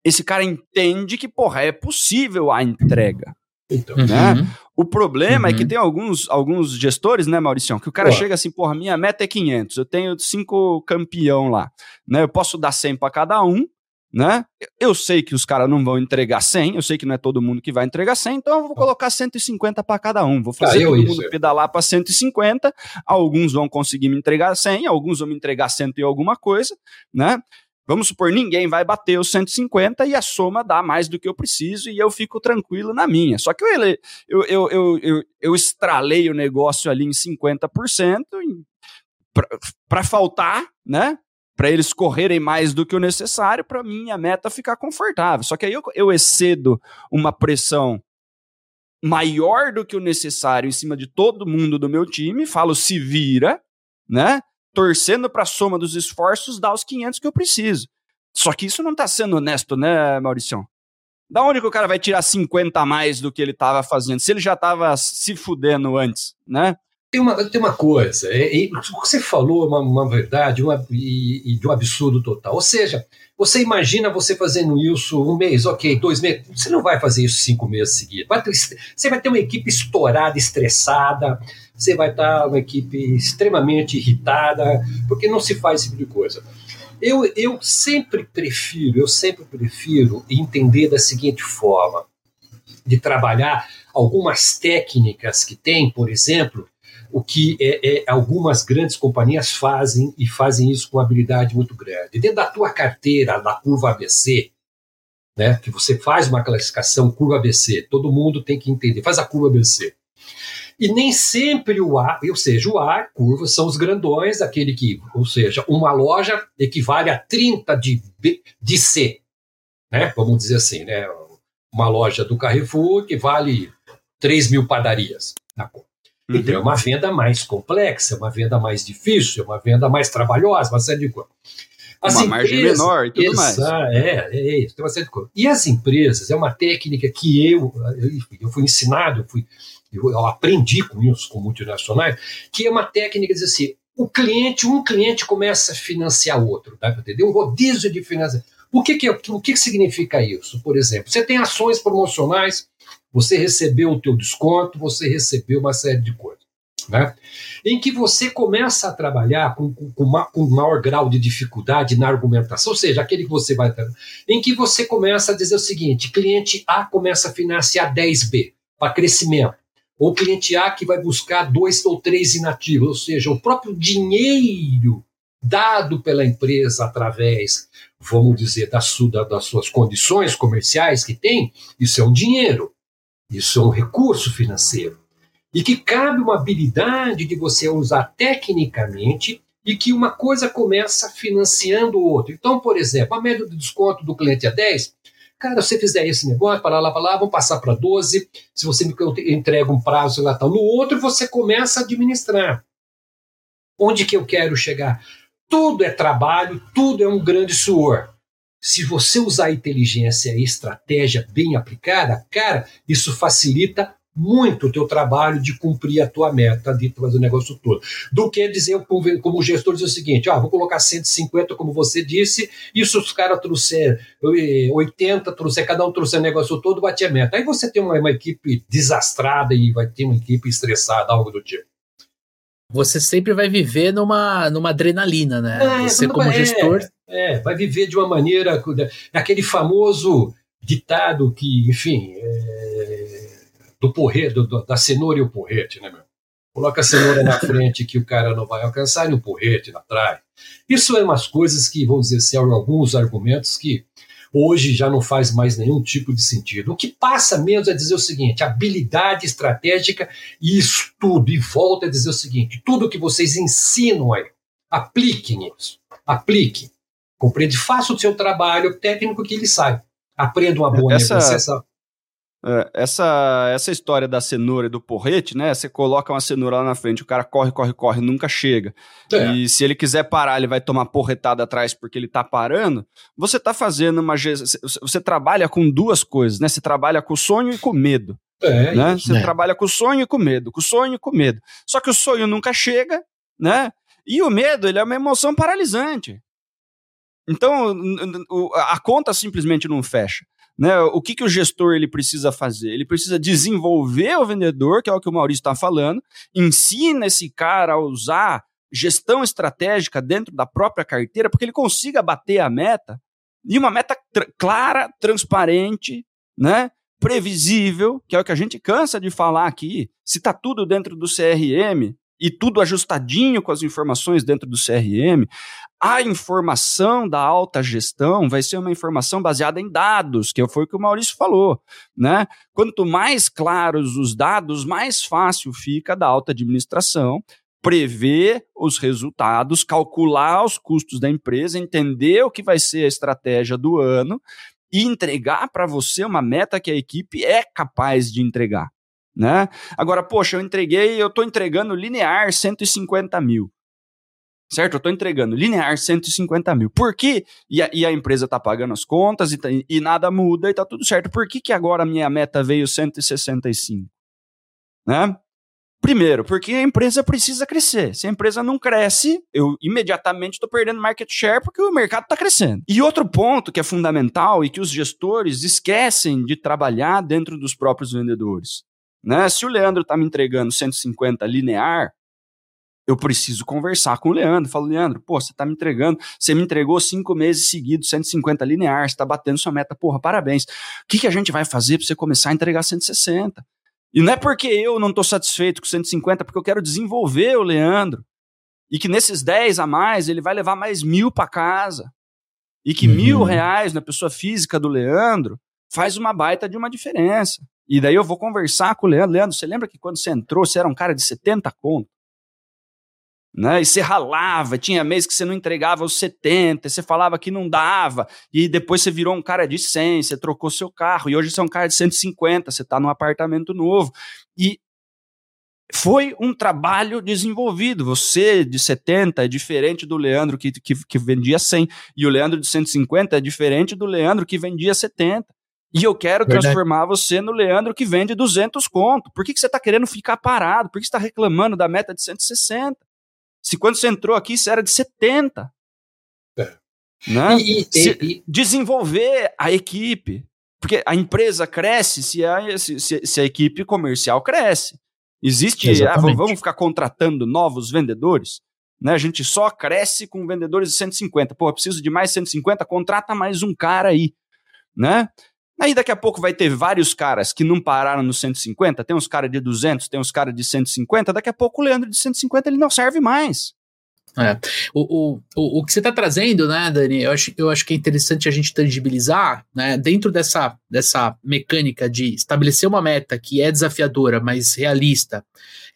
Esse cara entende que, porra, é possível a entrega. Então, uhum. né? O problema uhum. é que uhum. tem alguns, alguns gestores, né, Mauricião, que o cara chega assim, porra, minha meta é 500, eu tenho cinco campeão lá, né? Eu posso dar 100 para cada um, né? Eu sei que os caras não vão entregar 100, eu sei que não é todo mundo que vai entregar 100, então eu vou colocar 150 para cada um. Vou fazer ah, todo mundo pedalar para 150, alguns vão conseguir me entregar 100, alguns vão me entregar 100 e alguma coisa, né? Vamos supor, ninguém vai bater os 150 e a soma dá mais do que eu preciso e eu fico tranquilo na minha. Só que eu, eu, eu, eu, eu, eu estralei o negócio ali em 50% para faltar, né? Para eles correrem mais do que o necessário, para mim a meta ficar confortável. Só que aí eu, eu excedo uma pressão maior do que o necessário em cima de todo mundo do meu time, falo se vira, né? torcendo para a soma dos esforços, dar os 500 que eu preciso. Só que isso não está sendo honesto, né, Mauricião? Da onde que o cara vai tirar 50 a mais do que ele estava fazendo? Se ele já estava se fudendo antes, né? Tem uma, tem uma coisa, é, é, você falou é uma, uma verdade uma, e, e, de um absurdo total. Ou seja, você imagina você fazendo isso um mês, ok, dois meses, você não vai fazer isso cinco meses seguidos. Vai ter, você vai ter uma equipe estourada, estressada, você vai estar uma equipe extremamente irritada, porque não se faz esse tipo de coisa. Eu, eu sempre prefiro, eu sempre prefiro entender da seguinte forma, de trabalhar algumas técnicas que tem, por exemplo, o que é, é, algumas grandes companhias fazem e fazem isso com habilidade muito grande. Dentro da tua carteira, da curva ABC, né, que você faz uma classificação curva ABC, todo mundo tem que entender, faz a curva ABC. E nem sempre o A, ou seja, o A, curva, são os grandões, aquele que, ou seja, uma loja equivale a 30 de, B, de C, né? Vamos dizer assim, né? Uma loja do Carrefour que vale 3 mil padarias na conta. Uhum. Então é uma venda mais complexa, é uma venda mais difícil, é uma venda mais trabalhosa, uma série de coisas. As uma empresas, margem menor e tudo mais. É, é isso, tem uma série de coisas. E as empresas, é uma técnica que eu, eu, fui ensinado, eu, fui, eu, aprendi com isso, com multinacionais, que é uma técnica de dizer assim, o cliente, um cliente começa a financiar outro, dá para entender? Um rodízio de financiamento. O que, que, o que, que significa isso? Por exemplo, você tem ações promocionais você recebeu o teu desconto, você recebeu uma série de coisas. Né? Em que você começa a trabalhar com, com, com, com maior grau de dificuldade na argumentação, ou seja, aquele que você vai. Em que você começa a dizer o seguinte: cliente A começa a financiar 10B para crescimento, ou cliente A que vai buscar dois ou três inativos, ou seja, o próprio dinheiro dado pela empresa através, vamos dizer, da sua, das suas condições comerciais que tem, isso é um dinheiro, isso é um recurso financeiro. E que cabe uma habilidade de você usar tecnicamente e que uma coisa começa financiando o outro. Então, por exemplo, a média de desconto do cliente é 10, Cara, se você fizer esse negócio, para lá, para lá, vamos passar para 12. Se você me entrega um prazo lá, tal. No outro, você começa a administrar. Onde que eu quero chegar? Tudo é trabalho, tudo é um grande suor. Se você usar inteligência e estratégia bem aplicada, cara, isso facilita muito o teu trabalho de cumprir a tua meta, de fazer o negócio todo. Do que dizer, como, como gestor, dizer o seguinte, ah, vou colocar 150, como você disse, e se os caras trouxer 80, eh, trouxer, cada um trouxer o negócio todo, bate a meta. Aí você tem uma, uma equipe desastrada e vai ter uma equipe estressada, algo do tipo. Você sempre vai viver numa, numa adrenalina, né? É, você como é, gestor... É, vai viver de uma maneira... Aquele famoso ditado que, enfim... É, do porrete, da cenoura e o porrete, né, meu? Coloca a cenoura na frente que o cara não vai alcançar e o porrete atrás. Isso é umas coisas que, vamos dizer, são alguns argumentos que hoje já não faz mais nenhum tipo de sentido. O que passa mesmo é dizer o seguinte: habilidade estratégica e estudo. E volta a dizer o seguinte: tudo que vocês ensinam aí, apliquem isso. Apliquem. Compreende? Faça o seu trabalho técnico que ele sai. Aprenda uma boa Essa... negociação. É, essa, essa história da cenoura e do porrete, né? Você coloca uma cenoura lá na frente, o cara corre, corre, corre, nunca chega. É. E se ele quiser parar, ele vai tomar porretada atrás porque ele tá parando. Você tá fazendo uma. Você trabalha com duas coisas, né? Você trabalha com sonho e com medo. É, né? Você é. trabalha com sonho e com medo, com sonho e com medo. Só que o sonho nunca chega, né? E o medo, ele é uma emoção paralisante. Então, a conta simplesmente não fecha. Né? O que, que o gestor ele precisa fazer? Ele precisa desenvolver o vendedor, que é o que o Maurício está falando, ensina esse cara a usar gestão estratégica dentro da própria carteira, porque ele consiga bater a meta, e uma meta clara, transparente, né? previsível, que é o que a gente cansa de falar aqui. Se está tudo dentro do CRM, e tudo ajustadinho com as informações dentro do CRM, a informação da alta gestão vai ser uma informação baseada em dados, que foi o que o Maurício falou, né? Quanto mais claros os dados, mais fácil fica da alta administração prever os resultados, calcular os custos da empresa, entender o que vai ser a estratégia do ano e entregar para você uma meta que a equipe é capaz de entregar. Né? Agora, poxa, eu entreguei, eu estou entregando linear 150 mil. Certo? Eu estou entregando linear 150 mil. Por quê? E a, e a empresa está pagando as contas e, tá, e, nada muda e está tudo certo. Por que, que agora a minha meta veio 165? Né? Primeiro, porque a empresa precisa crescer. Se a empresa não cresce, eu imediatamente estou perdendo market share porque o mercado está crescendo. E outro ponto que é fundamental e que os gestores esquecem de trabalhar dentro dos próprios vendedores. Né? Se o Leandro está me entregando 150 linear, eu preciso conversar com o Leandro. Falo, Leandro, pô, você está me entregando, você me entregou cinco meses seguidos, 150 linear, você está batendo sua meta, porra, parabéns. O que, que a gente vai fazer para você começar a entregar 160? E não é porque eu não estou satisfeito com 150, porque eu quero desenvolver o Leandro. E que nesses 10 a mais, ele vai levar mais mil para casa. E que uhum. mil reais na pessoa física do Leandro faz uma baita de uma diferença. E daí eu vou conversar com o Leandro. Leandro, você lembra que quando você entrou, você era um cara de 70 conto? Né? E você ralava, tinha mês que você não entregava os 70, você falava que não dava, e depois você virou um cara de 100, você trocou seu carro, e hoje você é um cara de 150, você está num apartamento novo. E foi um trabalho desenvolvido. Você de 70 é diferente do Leandro que, que, que vendia 100, e o Leandro de 150 é diferente do Leandro que vendia 70. E eu quero Verdade. transformar você no Leandro que vende 200 conto. Por que, que você está querendo ficar parado? Por que você está reclamando da meta de 160? Se quando você entrou aqui, você era de 70. É. Né? E, e, e, desenvolver a equipe. Porque a empresa cresce se a, se, se a equipe comercial cresce. Existe, ah, vamos ficar contratando novos vendedores? Né? A gente só cresce com vendedores de 150. Pô, preciso de mais 150, contrata mais um cara aí. Né? Aí daqui a pouco vai ter vários caras que não pararam no 150, tem uns caras de 200, tem uns caras de 150, daqui a pouco o Leandro de 150 ele não serve mais. É. O, o, o, o que você está trazendo, né, Dani, eu acho, eu acho que é interessante a gente tangibilizar, né, dentro dessa, dessa mecânica de estabelecer uma meta que é desafiadora, mas realista.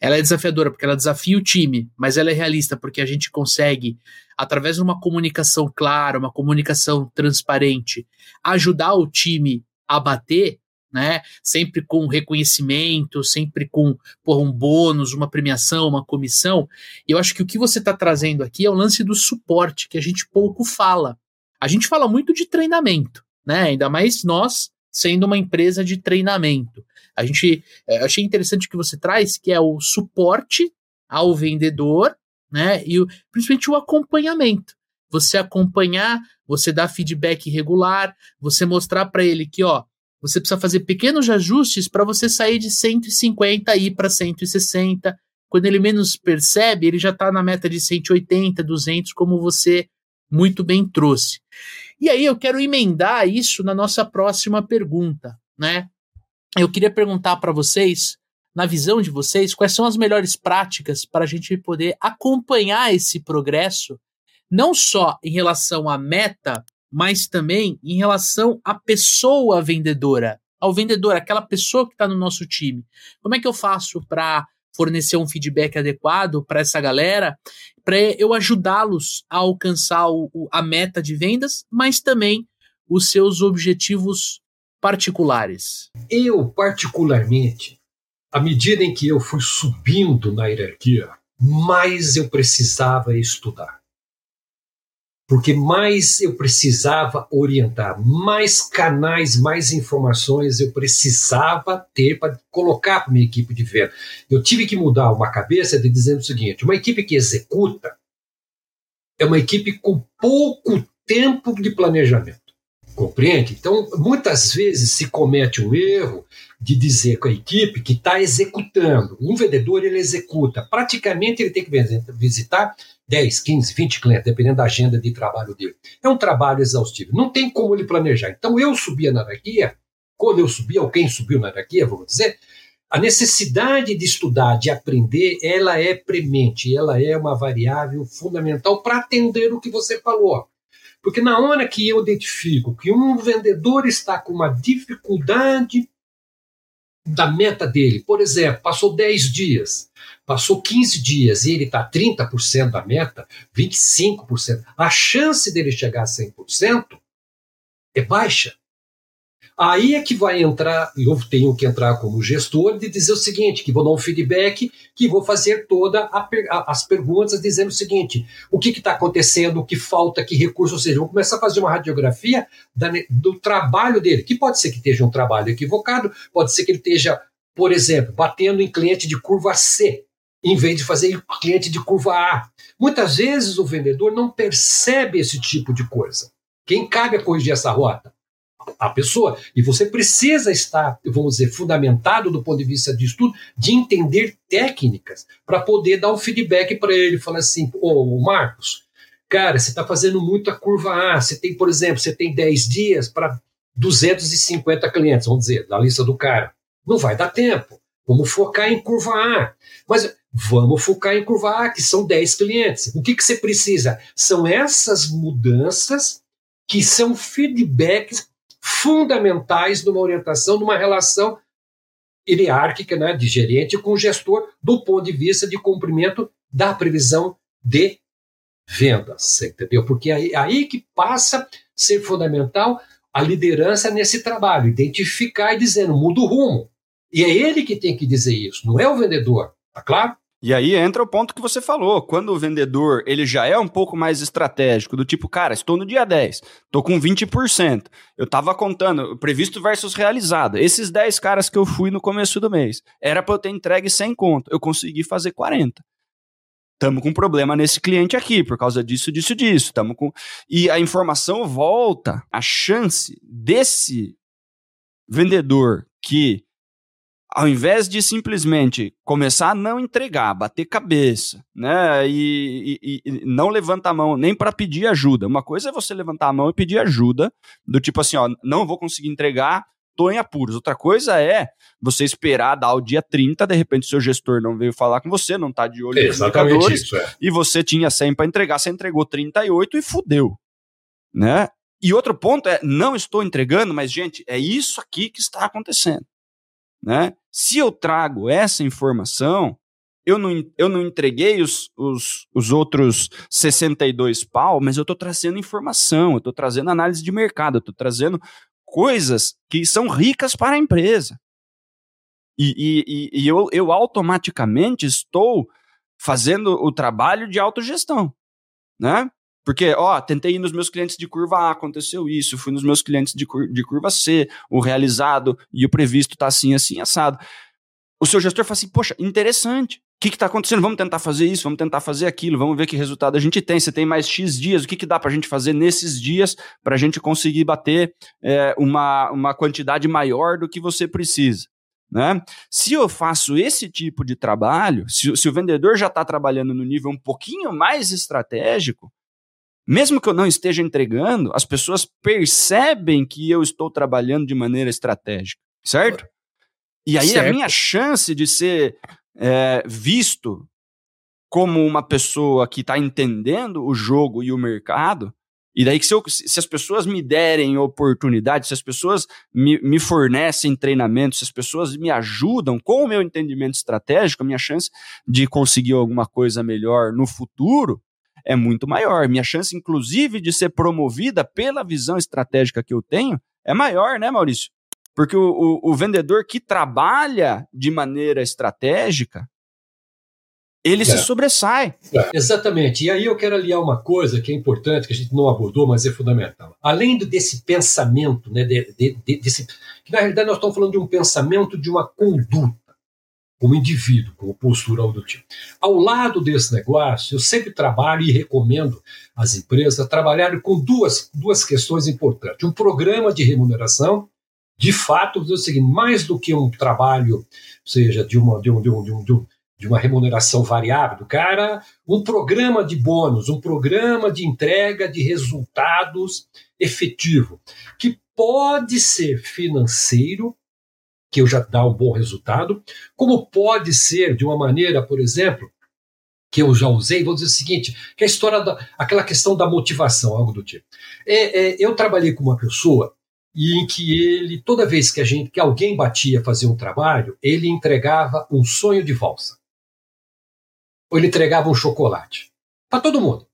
Ela é desafiadora porque ela desafia o time, mas ela é realista porque a gente consegue, através de uma comunicação clara, uma comunicação transparente, ajudar o time a bater né? Sempre com reconhecimento, sempre com por um bônus, uma premiação, uma comissão. E eu acho que o que você está trazendo aqui é o lance do suporte, que a gente pouco fala. A gente fala muito de treinamento, né? Ainda mais nós sendo uma empresa de treinamento. A gente é, achei interessante o que você traz, que é o suporte ao vendedor, né? E o, principalmente o acompanhamento. Você acompanhar, você dar feedback regular, você mostrar para ele que, ó, você precisa fazer pequenos ajustes para você sair de 150 e ir para 160. Quando ele menos percebe, ele já está na meta de 180, 200, como você muito bem trouxe. E aí eu quero emendar isso na nossa próxima pergunta, né? Eu queria perguntar para vocês, na visão de vocês, quais são as melhores práticas para a gente poder acompanhar esse progresso, não só em relação à meta, mas também em relação à pessoa vendedora, ao vendedor, aquela pessoa que está no nosso time. Como é que eu faço para fornecer um feedback adequado para essa galera, para eu ajudá-los a alcançar o, a meta de vendas, mas também os seus objetivos particulares? Eu, particularmente, à medida em que eu fui subindo na hierarquia, mais eu precisava estudar porque mais eu precisava orientar, mais canais, mais informações eu precisava ter para colocar para minha equipe de venda. Eu tive que mudar uma cabeça de dizendo o seguinte: uma equipe que executa é uma equipe com pouco tempo de planejamento. Compreende? Então, muitas vezes se comete um erro de dizer com a equipe que está executando. Um vendedor ele executa. Praticamente ele tem que visitar 10, 15, 20 clientes, dependendo da agenda de trabalho dele. É um trabalho exaustivo. Não tem como ele planejar. Então eu subia na hierarquia, quando eu subia, ou quem subiu na hierarquia, vamos dizer, a necessidade de estudar, de aprender, ela é premente, ela é uma variável fundamental para atender o que você falou. Porque na hora que eu identifico que um vendedor está com uma dificuldade da meta dele, por exemplo, passou 10 dias, passou 15 dias e ele está 30% da meta, 25%, a chance dele chegar a 100% é baixa. Aí é que vai entrar, eu tenho que entrar como gestor de dizer o seguinte, que vou dar um feedback, que vou fazer todas as perguntas dizendo o seguinte, o que está acontecendo, o que falta, que recurso, ou seja, vou começar a fazer uma radiografia da, do trabalho dele, que pode ser que esteja um trabalho equivocado, pode ser que ele esteja, por exemplo, batendo em cliente de curva C, em vez de fazer cliente de curva A. Muitas vezes o vendedor não percebe esse tipo de coisa. Quem cabe a corrigir essa rota? A pessoa. E você precisa estar, vamos dizer, fundamentado do ponto de vista de estudo, de entender técnicas para poder dar um feedback para ele. Falar assim, ô oh, Marcos, cara, você está fazendo muito a curva A. Você tem, por exemplo, você tem 10 dias para 250 clientes, vamos dizer, da lista do cara. Não vai dar tempo. Vamos focar em curva A. Mas vamos focar em curva A, que são 10 clientes. O que, que você precisa? São essas mudanças que são feedbacks fundamentais numa orientação, numa relação hierárquica né, de gerente com gestor do ponto de vista de cumprimento da previsão de vendas, entendeu? Porque é aí que passa a ser fundamental a liderança nesse trabalho, identificar e dizendo, muda o rumo. E é ele que tem que dizer isso, não é o vendedor, tá claro? E aí entra o ponto que você falou, quando o vendedor ele já é um pouco mais estratégico, do tipo, cara, estou no dia 10, estou com 20%, eu estava contando previsto versus realizado, esses 10 caras que eu fui no começo do mês, era para eu ter entregue 100 conto, eu consegui fazer 40. Estamos com problema nesse cliente aqui, por causa disso, disso, disso. Tamo com... E a informação volta, a chance desse vendedor que ao invés de simplesmente começar a não entregar, bater cabeça, né, e, e, e não levantar a mão nem para pedir ajuda. Uma coisa é você levantar a mão e pedir ajuda, do tipo assim, ó, não vou conseguir entregar, tô em apuros. Outra coisa é você esperar dar o dia 30, de repente seu gestor não veio falar com você, não tá de olho nos indicadores, isso, é. e você tinha 100 para entregar, você entregou 38 e fudeu, né? E outro ponto é, não estou entregando, mas gente, é isso aqui que está acontecendo, né? Se eu trago essa informação, eu não, eu não entreguei os, os, os outros 62 pau, mas eu estou trazendo informação, eu estou trazendo análise de mercado, eu estou trazendo coisas que são ricas para a empresa. E, e, e eu, eu automaticamente estou fazendo o trabalho de autogestão, né? Porque, ó, tentei ir nos meus clientes de curva A, aconteceu isso, fui nos meus clientes de, cur de curva C, o realizado e o previsto está assim, assim, assado. O seu gestor fala assim, poxa, interessante. O que está acontecendo? Vamos tentar fazer isso, vamos tentar fazer aquilo, vamos ver que resultado a gente tem. Você tem mais X dias, o que, que dá para a gente fazer nesses dias para a gente conseguir bater é, uma, uma quantidade maior do que você precisa? Né? Se eu faço esse tipo de trabalho, se, se o vendedor já está trabalhando no nível um pouquinho mais estratégico, mesmo que eu não esteja entregando, as pessoas percebem que eu estou trabalhando de maneira estratégica, certo? E aí certo. a minha chance de ser é, visto como uma pessoa que está entendendo o jogo e o mercado, e daí que se, eu, se, as pessoas me derem oportunidade, se as pessoas me, me, fornecem treinamento, se as pessoas me ajudam com o meu entendimento estratégico, a minha chance de conseguir alguma coisa melhor no futuro é muito maior. Minha chance, inclusive, de ser promovida pela visão estratégica que eu tenho é maior, né, Maurício? Porque o, o, o vendedor que trabalha de maneira estratégica, ele é. se sobressai. É. Exatamente. E aí eu quero aliar uma coisa que é importante, que a gente não abordou, mas é fundamental. Além desse pensamento, né, de, de, de, desse, que na realidade nós estamos falando de um pensamento de uma conduta, como indivíduo, como postura do tipo. Ao lado desse negócio, eu sempre trabalho e recomendo às empresas trabalharem com duas, duas questões importantes. Um programa de remuneração de fato, o seguinte, mais do que um trabalho, seja de uma, de, um, de, um, de, um, de uma remuneração variável do cara, um programa de bônus, um programa de entrega de resultados efetivo, que pode ser financeiro, que já dá um bom resultado, como pode ser de uma maneira, por exemplo, que eu já usei, vou dizer o seguinte, que a história da, aquela questão da motivação, algo do tipo. É, é, eu trabalhei com uma pessoa em que ele, toda vez que a gente, que alguém batia fazer um trabalho, ele entregava um sonho de valsa. Ou ele entregava um chocolate. Para todo mundo.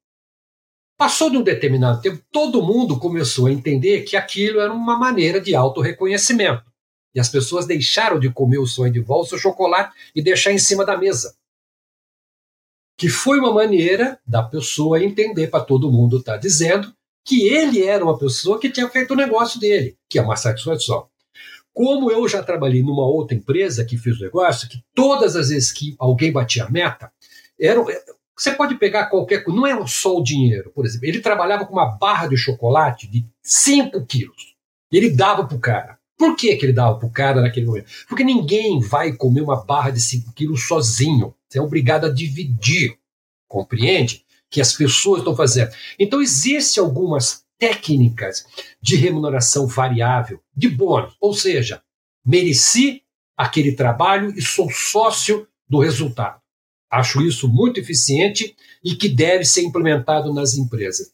Passou de um determinado tempo, todo mundo começou a entender que aquilo era uma maneira de autorreconhecimento. E as pessoas deixaram de comer o sonho de valsa, o chocolate, e deixar em cima da mesa. Que foi uma maneira da pessoa entender para todo mundo estar tá dizendo que ele era uma pessoa que tinha feito o negócio dele, que é uma satisfação. Como eu já trabalhei numa outra empresa que fez o negócio, que todas as vezes que alguém batia a meta, era, você pode pegar qualquer coisa, não era só o dinheiro, por exemplo. Ele trabalhava com uma barra de chocolate de 5 quilos. Ele dava para o cara. Por que, que ele dava para o cara naquele momento? Porque ninguém vai comer uma barra de 5 quilos sozinho. Você é obrigado a dividir. Compreende? que as pessoas estão fazendo. Então, existem algumas técnicas de remuneração variável, de bônus, ou seja, mereci aquele trabalho e sou sócio do resultado. Acho isso muito eficiente e que deve ser implementado nas empresas.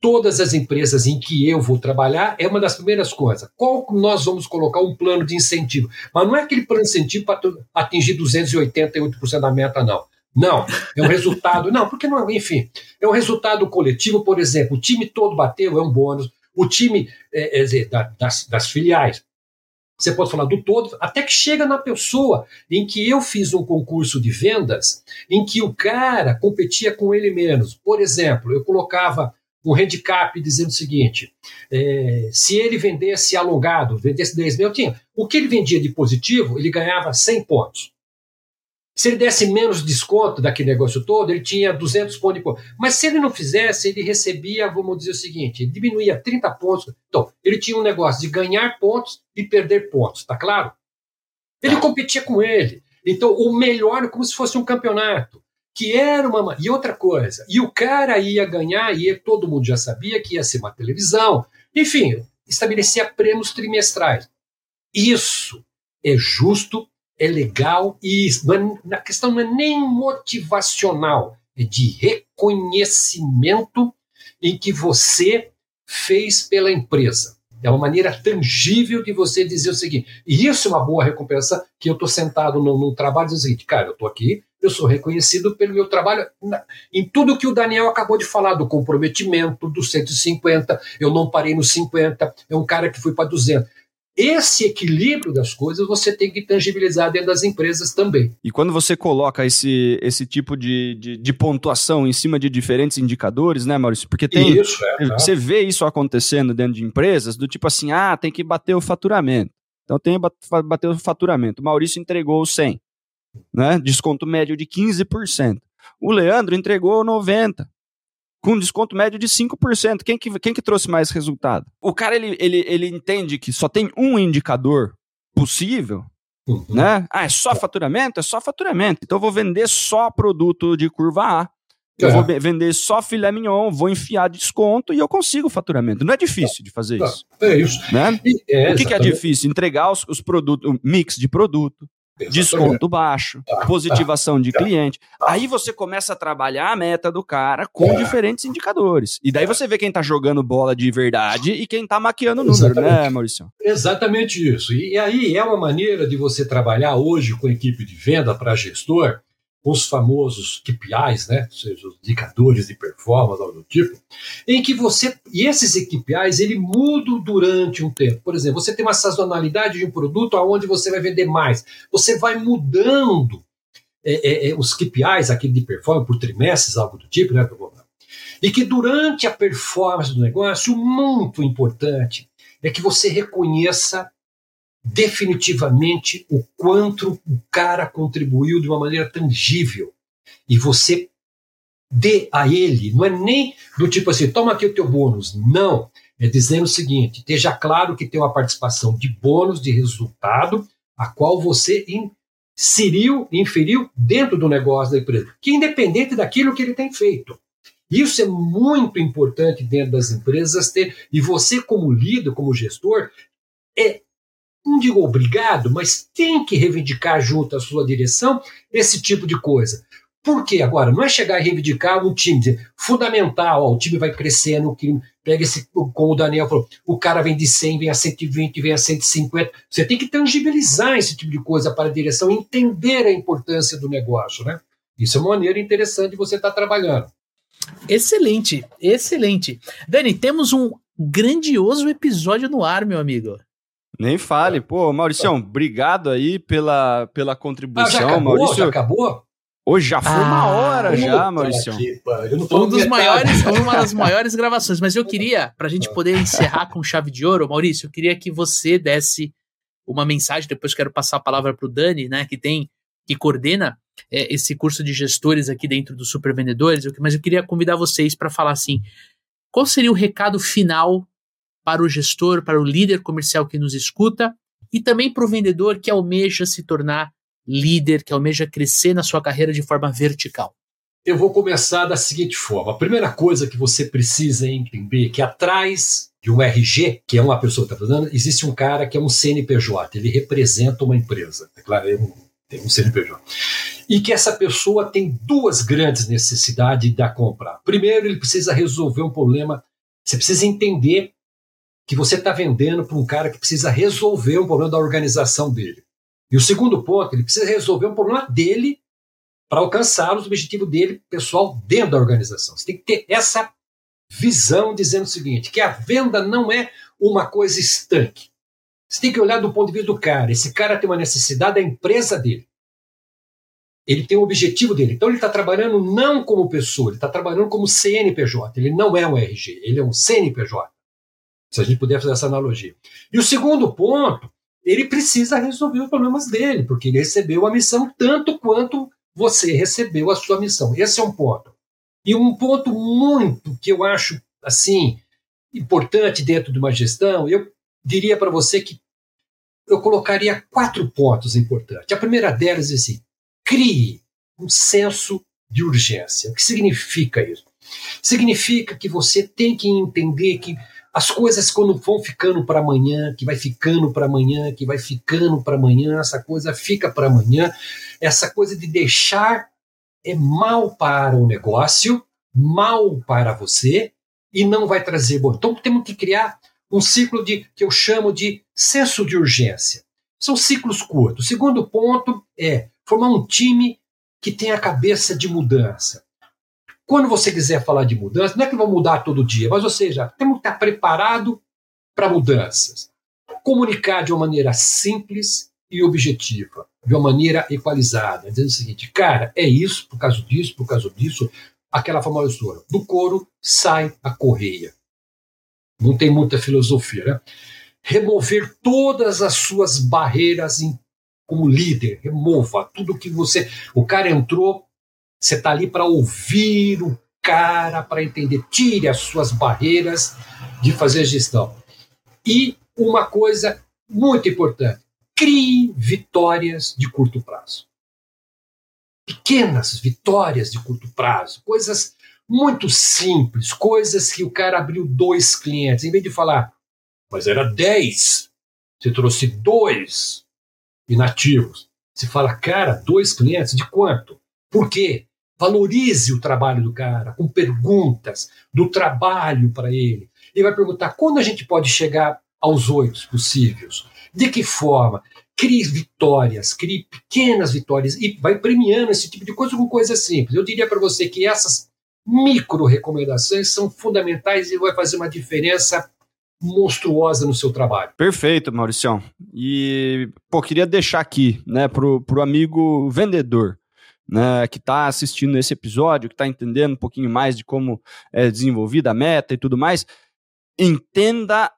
Todas as empresas em que eu vou trabalhar é uma das primeiras coisas. Qual nós vamos colocar um plano de incentivo? Mas não é aquele plano de incentivo para atingir 288% da meta, não. Não, é um resultado. Não, porque não, enfim, é um resultado coletivo, por exemplo, o time todo bateu, é um bônus. O time é, é, das, das filiais, você pode falar do todo, até que chega na pessoa em que eu fiz um concurso de vendas em que o cara competia com ele menos. Por exemplo, eu colocava um handicap dizendo o seguinte: é, se ele vendesse alongado, vendesse 10 mil, tinha. O que ele vendia de positivo, ele ganhava 100 pontos. Se ele desse menos desconto daquele negócio todo, ele tinha 200 pontos de ponto. Mas se ele não fizesse, ele recebia, vamos dizer o seguinte, ele diminuía 30 pontos. Então, ele tinha um negócio de ganhar pontos e perder pontos, tá claro? Ele tá. competia com ele. Então, o melhor como se fosse um campeonato. Que era uma. E outra coisa, e o cara ia ganhar, e todo mundo já sabia que ia ser uma televisão. Enfim, estabelecia prêmios trimestrais. Isso é justo, é legal e é, a questão não é nem motivacional, é de reconhecimento em que você fez pela empresa. É uma maneira tangível de você dizer o seguinte, e isso é uma boa recompensa, que eu estou sentado num, num trabalho dizer o seguinte, cara, eu estou aqui, eu sou reconhecido pelo meu trabalho na, em tudo que o Daniel acabou de falar, do comprometimento, do 150, eu não parei no 50, é um cara que foi para 200. Esse equilíbrio das coisas você tem que tangibilizar dentro das empresas também. E quando você coloca esse, esse tipo de, de, de pontuação em cima de diferentes indicadores, né, Maurício? Porque tem. Isso, é. Você vê isso acontecendo dentro de empresas, do tipo assim, ah, tem que bater o faturamento. Então tem que bater o faturamento. O Maurício entregou 100, né? Desconto médio de 15%. O Leandro entregou 90% com desconto médio de 5%. Quem que, quem que trouxe mais resultado? O cara, ele, ele, ele entende que só tem um indicador possível, uhum. né? Ah, é só faturamento? É só faturamento. Então eu vou vender só produto de curva A. Eu é. vou vender só filé mignon, vou enfiar desconto e eu consigo faturamento. Não é difícil de fazer isso. É isso. Né? É, o que, que, é difícil? Entregar os, os produtos, o mix de produto, desconto baixo, tá, positivação tá, de tá, cliente. Aí você começa a trabalhar a meta do cara com é. diferentes indicadores. E daí você vê quem tá jogando bola de verdade e quem tá maquiando o número, né, Exatamente. né, Maurício? Exatamente isso. E aí é uma maneira de você trabalhar hoje com equipe de venda para gestor os famosos KPIs, né, ou seja, os indicadores de performance, algo do tipo, em que você, e esses KPIs, ele mudam durante um tempo. Por exemplo, você tem uma sazonalidade de um produto aonde você vai vender mais. Você vai mudando é, é, é os KPIs, aqui de performance, por trimestres, algo do tipo, né, e que durante a performance do negócio, muito importante é que você reconheça definitivamente o quanto o cara contribuiu de uma maneira tangível. E você dê a ele, não é nem do tipo assim, toma aqui o teu bônus. Não. É dizendo o seguinte: esteja claro que tem uma participação de bônus, de resultado, a qual você inseriu, inferiu dentro do negócio da empresa, que é independente daquilo que ele tem feito. Isso é muito importante dentro das empresas ter, e você, como líder, como gestor, é não digo obrigado, mas tem que reivindicar junto à sua direção esse tipo de coisa. Por quê agora? Não é chegar e reivindicar um time, dizer, fundamental, ó, o time vai crescendo, que pega esse, como o Daniel falou, o cara vem de 100, vem a 120, vem a 150. Você tem que tangibilizar esse tipo de coisa para a direção, entender a importância do negócio, né? Isso é uma maneira interessante de você estar tá trabalhando. Excelente, excelente. Dani, temos um grandioso episódio no ar, meu amigo. Nem fale. Pô, Maurício, obrigado aí pela, pela contribuição. Ah, já acabou? Maurício, já acabou? Hoje já foi ah, uma hora já, Maurício. Um dos maiores, uma das maiores [LAUGHS] gravações. Mas eu queria, para a gente poder encerrar com chave de ouro, Maurício, eu queria que você desse uma mensagem. Depois quero passar a palavra para o Dani, né, que tem que coordena é, esse curso de gestores aqui dentro dos supervendedores. Mas eu queria convidar vocês para falar assim: qual seria o recado final para o gestor, para o líder comercial que nos escuta e também para o vendedor que almeja se tornar líder, que almeja crescer na sua carreira de forma vertical? Eu vou começar da seguinte forma. A primeira coisa que você precisa entender é que atrás de um RG, que é uma pessoa que está fazendo, existe um cara que é um CNPJ, ele representa uma empresa. É claro, é um, tem um CNPJ. E que essa pessoa tem duas grandes necessidades da compra. Primeiro, ele precisa resolver um problema. Você precisa entender que você está vendendo para um cara que precisa resolver um problema da organização dele. E o segundo ponto, ele precisa resolver um problema dele para alcançar os objetivos dele pessoal dentro da organização. Você tem que ter essa visão dizendo o seguinte, que a venda não é uma coisa estanque. Você tem que olhar do ponto de vista do cara. Esse cara tem uma necessidade da empresa dele. Ele tem um objetivo dele. Então ele está trabalhando não como pessoa, ele está trabalhando como CNPJ. Ele não é um RG, ele é um CNPJ se a gente puder fazer essa analogia. E o segundo ponto, ele precisa resolver os problemas dele, porque ele recebeu a missão tanto quanto você recebeu a sua missão. Esse é um ponto. E um ponto muito que eu acho assim importante dentro de uma gestão, eu diria para você que eu colocaria quatro pontos importantes. A primeira delas é assim: crie um senso de urgência. O que significa isso? Significa que você tem que entender que as coisas quando vão ficando para amanhã, que vai ficando para amanhã, que vai ficando para amanhã, essa coisa fica para amanhã, essa coisa de deixar é mal para o negócio, mal para você e não vai trazer bom. Então temos que criar um ciclo de que eu chamo de senso de urgência. São ciclos curtos. O segundo ponto é formar um time que tenha a cabeça de mudança. Quando você quiser falar de mudança, não é que vão mudar todo dia, mas ou seja, temos que estar preparado para mudanças. Comunicar de uma maneira simples e objetiva, de uma maneira equalizada, dizendo o seguinte, cara, é isso, por causa disso, por causa disso, aquela famosa história, do couro sai a correia. Não tem muita filosofia, né? Remover todas as suas barreiras em, como líder, remova tudo que você. O cara entrou, você está ali para ouvir o cara, para entender, tire as suas barreiras de fazer gestão. E uma coisa muito importante: crie vitórias de curto prazo. Pequenas vitórias de curto prazo, coisas muito simples, coisas que o cara abriu dois clientes, em vez de falar, mas era dez, você trouxe dois inativos. Você fala, cara, dois clientes, de quanto? Por quê? Valorize o trabalho do cara, com perguntas do trabalho para ele. Ele vai perguntar quando a gente pode chegar aos oito possíveis. De que forma? Crie vitórias, crie pequenas vitórias e vai premiando esse tipo de coisa com coisas simples. Eu diria para você que essas micro recomendações são fundamentais e vai fazer uma diferença monstruosa no seu trabalho. Perfeito, Mauricião. E, pô, queria deixar aqui, né, pro, pro amigo vendedor, né, que está assistindo esse episódio, que está entendendo um pouquinho mais de como é desenvolvida a meta e tudo mais, entenda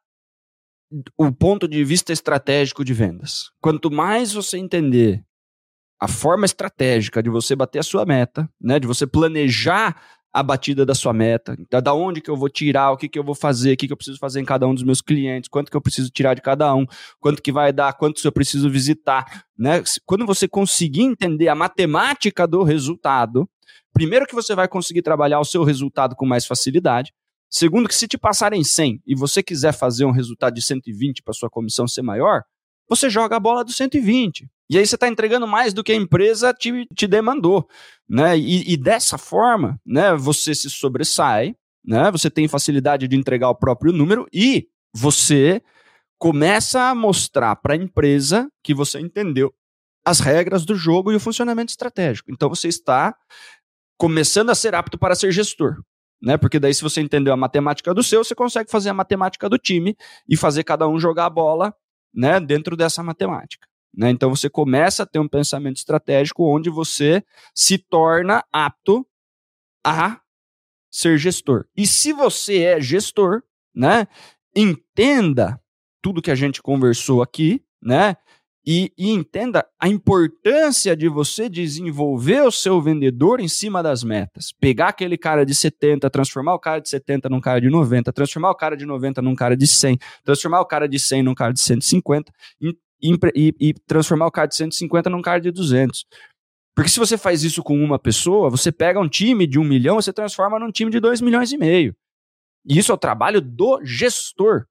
o ponto de vista estratégico de vendas. Quanto mais você entender a forma estratégica de você bater a sua meta, né, de você planejar a batida da sua meta, então, da onde que eu vou tirar, o que que eu vou fazer, o que que eu preciso fazer em cada um dos meus clientes, quanto que eu preciso tirar de cada um, quanto que vai dar, quantos eu preciso visitar, né? Quando você conseguir entender a matemática do resultado, primeiro que você vai conseguir trabalhar o seu resultado com mais facilidade, segundo que se te passarem 100 e você quiser fazer um resultado de 120 para sua comissão ser maior, você joga a bola do 120. E aí você está entregando mais do que a empresa te, te demandou. Né? E, e, dessa forma, né, você se sobressai, né? você tem facilidade de entregar o próprio número e você começa a mostrar para a empresa que você entendeu as regras do jogo e o funcionamento estratégico. Então você está começando a ser apto para ser gestor. Né? Porque daí, se você entendeu a matemática do seu, você consegue fazer a matemática do time e fazer cada um jogar a bola né, dentro dessa matemática. Né? Então você começa a ter um pensamento estratégico onde você se torna apto a ser gestor. E se você é gestor, né, entenda tudo que a gente conversou aqui, né? E, e, entenda a importância de você desenvolver o seu vendedor em cima das metas. Pegar aquele cara de 70, transformar o cara de 70 num cara de 90, transformar o cara de 90 num cara de 100, transformar o cara de 100 num cara de 150, e, e, transformar o card de 150 num card de 200. Porque se você faz isso com uma pessoa, você pega um time de um milhão, você transforma num time de dois milhões e meio. E isso é o trabalho do gestor.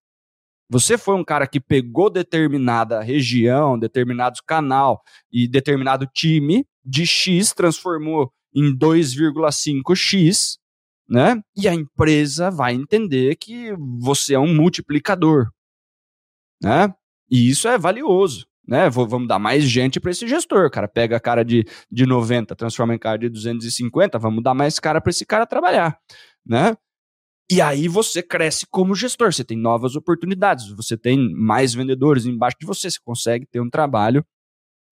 Você foi um cara que pegou determinada região, determinado canal e determinado time de X, transformou em 2,5x, né? E a empresa vai entender que você é um multiplicador, né? E isso é valioso. Né? vamos dar mais gente para esse gestor. Cara pega a cara de, de 90, transforma em cara de 250, vamos dar mais cara para esse cara trabalhar. Né? E aí você cresce como gestor, você tem novas oportunidades, você tem mais vendedores embaixo de você, você consegue ter um trabalho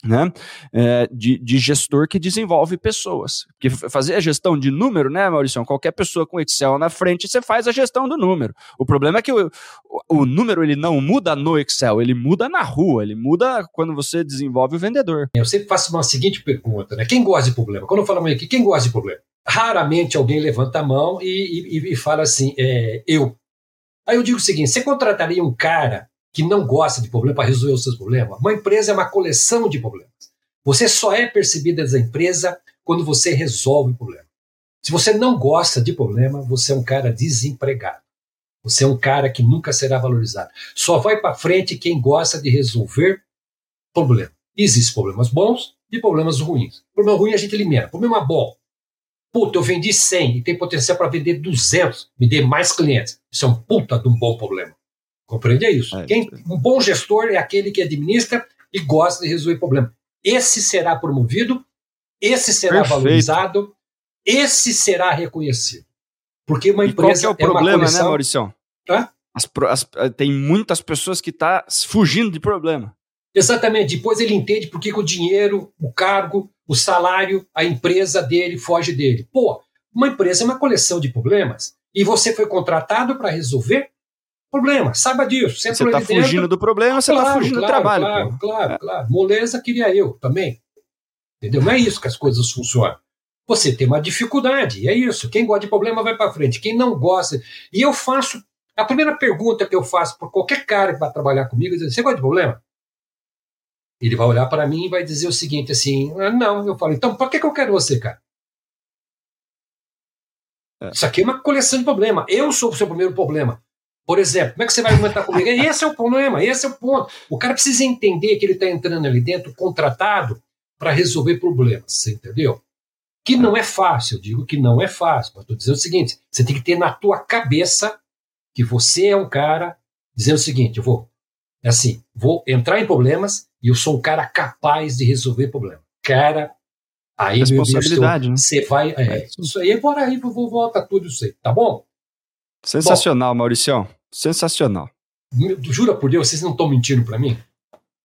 né, é, de, de, gestor que desenvolve pessoas. Porque fazer a gestão de número, né, Maurício? Qualquer pessoa com Excel na frente, você faz a gestão do número. O problema é que o, o, número ele não muda no Excel, ele muda na rua, ele muda quando você desenvolve o vendedor. Eu sempre faço uma seguinte pergunta, né? Quem gosta de problema? Quando eu falo aqui, quem gosta de problema? Raramente alguém levanta a mão e, e, e fala assim, é, eu. Aí eu digo o seguinte: você contrataria um cara que não gosta de problema para resolver os seus problemas. Uma empresa é uma coleção de problemas. Você só é percebida da empresa quando você resolve o problema. Se você não gosta de problema, você é um cara desempregado. Você é um cara que nunca será valorizado. Só vai para frente quem gosta de resolver problema. Existem problemas bons e problemas ruins. Problema ruim a gente elimina. Problema bom. Puta, eu vendi 100 e tem potencial para vender 200. Me dê mais clientes. Isso é um puta de um bom problema. Compreende é isso? É, Quem, um bom gestor é aquele que administra e gosta de resolver problema. Esse será promovido, esse será Perfeito. valorizado, esse será reconhecido. Porque uma empresa. E qual que é o é problema, né, Maurício? As, as, eh, tem muitas pessoas que estão tá fugindo de problema. Exatamente. Depois ele entende por que, o dinheiro, o cargo, o salário, a empresa dele foge dele. Pô, uma empresa é uma coleção de problemas e você foi contratado para resolver problemas. Saiba disso. Você está fugindo do problema, você está claro, fugindo claro, do trabalho. Claro, pô. claro, é. claro. Moleza queria eu também. Entendeu? Não é isso que as coisas funcionam. Você tem uma dificuldade, é isso. Quem gosta de problema vai para frente. Quem não gosta. E eu faço. A primeira pergunta que eu faço para qualquer cara que vai trabalhar comigo é: você gosta de problema? Ele vai olhar para mim e vai dizer o seguinte assim: ah, não. Eu falo, então, para que, que eu quero você, cara? É. Isso aqui é uma coleção de problema. Eu sou o seu primeiro problema. Por exemplo, como é que você vai argumentar comigo? Esse é o problema, esse é o ponto. O cara precisa entender que ele está entrando ali dentro contratado para resolver problemas, você entendeu? Que não é fácil, eu digo que não é fácil, mas estou dizendo o seguinte: você tem que ter na tua cabeça que você é um cara dizendo o seguinte: eu vou, é assim, vou entrar em problemas e eu sou um cara capaz de resolver problemas. Cara, aí responsabilidade, meu você vai, é, é, isso aí, bora aí, vou volta tudo isso aí, tá bom? Sensacional, bom, Mauricião. Sensacional. Jura por Deus, vocês não estão mentindo para mim?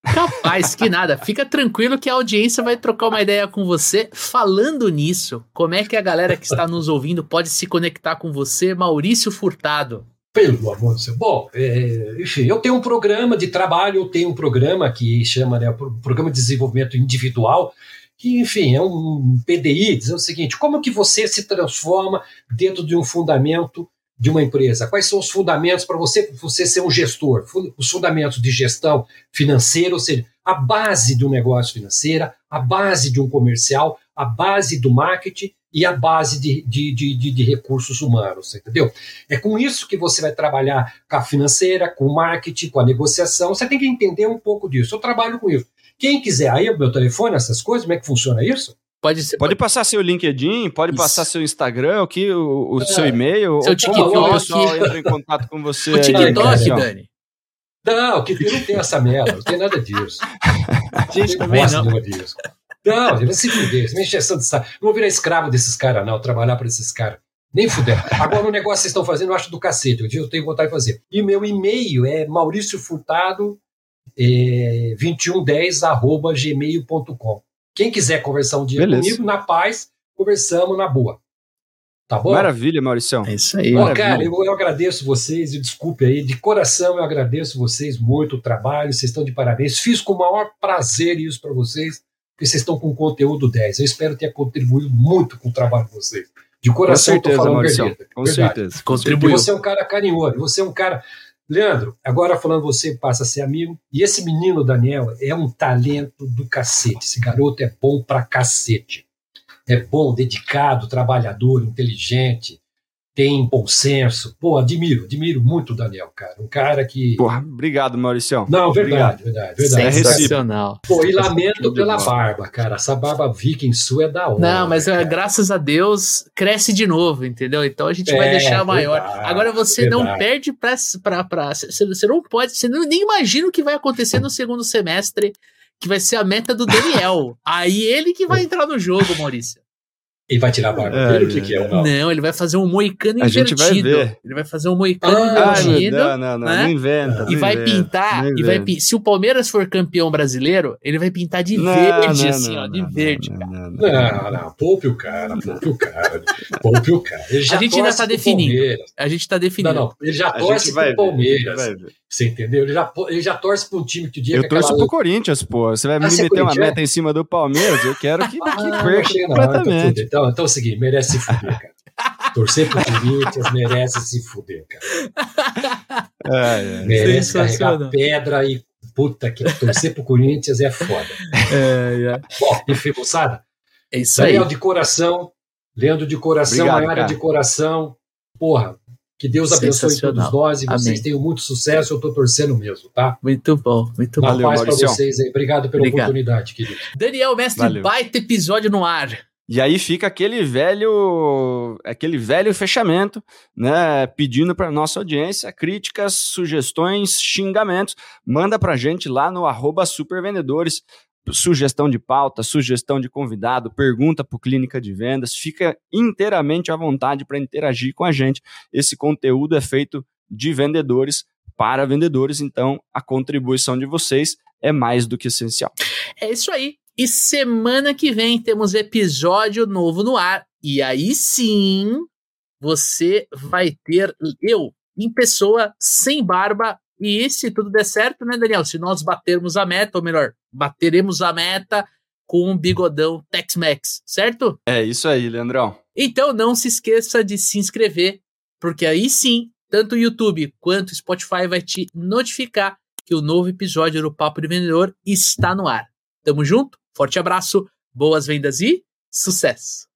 Capaz que nada. Fica tranquilo que a audiência vai trocar uma ideia com você. Falando nisso, como é que a galera que está nos ouvindo pode se conectar com você, Maurício Furtado? Pelo amor de Deus. Bom, é, enfim, eu tenho um programa de trabalho, eu tenho um programa que chama né, Programa de Desenvolvimento Individual, que, enfim, é um PDI, dizendo o seguinte: como que você se transforma dentro de um fundamento de uma empresa? Quais são os fundamentos para você, você ser um gestor? Os fundamentos de gestão financeira, ou seja, a base um negócio financeiro, a base de um comercial, a base do marketing e a base de, de, de, de, recursos humanos, entendeu? É com isso que você vai trabalhar com a financeira, com o marketing, com a negociação. Você tem que entender um pouco disso. Eu trabalho com isso. Quem quiser aí o meu telefone, essas coisas, como é que funciona isso? Pode, ser, pode, passar seu LinkedIn, pode Isso. passar seu Instagram, aqui, o, o é. seu e-mail, seu TikTok. o pessoal entra em contato com você. O TikTok, Dani. Não, o que não tem essa merda, não tem nada disso. [LAUGHS] Gente, também não. Disso. Não, vai se fuder, você me encheção de saco. Não vou virar escravo desses caras, não, trabalhar para esses caras. Nem fuder. Agora, o negócio que vocês estão fazendo, eu acho do cacete. Eu tenho vontade de fazer. E meu e-mail é mauriciofurtado é, 2110 arroba gmail.com. Quem quiser conversar um dia Beleza. comigo, na paz, conversamos na boa. Tá bom? Maravilha, Mauricião. É isso aí. Bom, cara, eu, eu, agradeço vocês, e desculpe aí, de coração eu agradeço vocês muito o trabalho, vocês estão de parabéns. Fiz com o maior prazer isso para vocês, porque vocês estão com conteúdo 10. Eu espero ter contribuído muito com o trabalho de vocês. De coração, com certeza, falando Mauricião. Com verdade. certeza. Contribuiu. Você é um cara carinhoso, você é um cara Leandro, agora falando você passa a ser amigo. E esse menino, Daniel, é um talento do cacete. Esse garoto é bom pra cacete. É bom, dedicado, trabalhador, inteligente tem bom senso. Pô, admiro, admiro muito o Daniel, cara. Um cara que. Porra, obrigado, Maurício. Não, verdade, verdade, verdade. É Sensacional. Pô, e lamento pela barba, cara. Essa barba viking sua é da hora. Não, mas é, graças a Deus cresce de novo, entendeu? Então a gente é, vai deixar maior. Verdade, Agora você verdade. não perde pra. pra, pra você, você não pode. Você não, nem imagina o que vai acontecer no segundo semestre, que vai ser a meta do Daniel. Aí ele que vai entrar no jogo, Maurício. E vai tirar a barba é, dele? O que, que é? Não? não, ele vai fazer um moicano a invertido. Gente vai ver. Ele vai fazer um moicano ah, invertido. Não, não, não, né? não inventa. E não vai inventa, pintar. E vai, se o Palmeiras for campeão brasileiro, ele vai pintar de não, verde, assim, ó. De verde, cara. Não, não, poupe o cara, poupe o cara. Poupe o cara. a gente ainda tá definindo. A gente tá definindo. Não, não, ele já torce pro Palmeiras. Você entendeu? Ele já, ele já torce para um time que o dia Eu torço aquela... pro Corinthians, pô. Você vai ah, me meter uma meta em cima do Palmeiras? Eu quero que, ah, que perca completamente. Então, então é o seguinte, merece se fuder, cara. [LAUGHS] Torcer pro Corinthians merece se fuder, cara. É, é. Merece carregar pedra e puta que torcer pro Corinthians é foda. É, é. Bom, enfim, moçada. É isso aí. Leandro de coração, Leandro de coração, Obrigado, Mayara de coração. Porra, Que Deus abençoe todos nós e vocês Amém. tenham muito sucesso. Eu estou torcendo mesmo, tá? Muito bom, muito Uma bom. Uma paz para vocês aí. Obrigado pela Obrigado. oportunidade, querido. Daniel, mestre, Valeu. baita episódio no ar. E aí fica aquele velho, aquele velho fechamento, né? Pedindo para nossa audiência críticas, sugestões, xingamentos. Manda para gente lá no supervendedores sugestão de pauta, sugestão de convidado, pergunta para Clínica de Vendas, fica inteiramente à vontade para interagir com a gente. Esse conteúdo é feito de vendedores para vendedores, então a contribuição de vocês é mais do que essencial. É isso aí. E semana que vem temos episódio novo no ar. E aí sim, você vai ter eu em pessoa, sem barba, e se tudo der certo, né, Daniel? Se nós batermos a meta, ou melhor, bateremos a meta com um bigodão Tex-Mex, certo? É isso aí, Leandrão. Então não se esqueça de se inscrever, porque aí sim, tanto o YouTube quanto o Spotify vai te notificar que o novo episódio do Papo de Vendedor está no ar. Tamo junto, forte abraço, boas vendas e sucesso!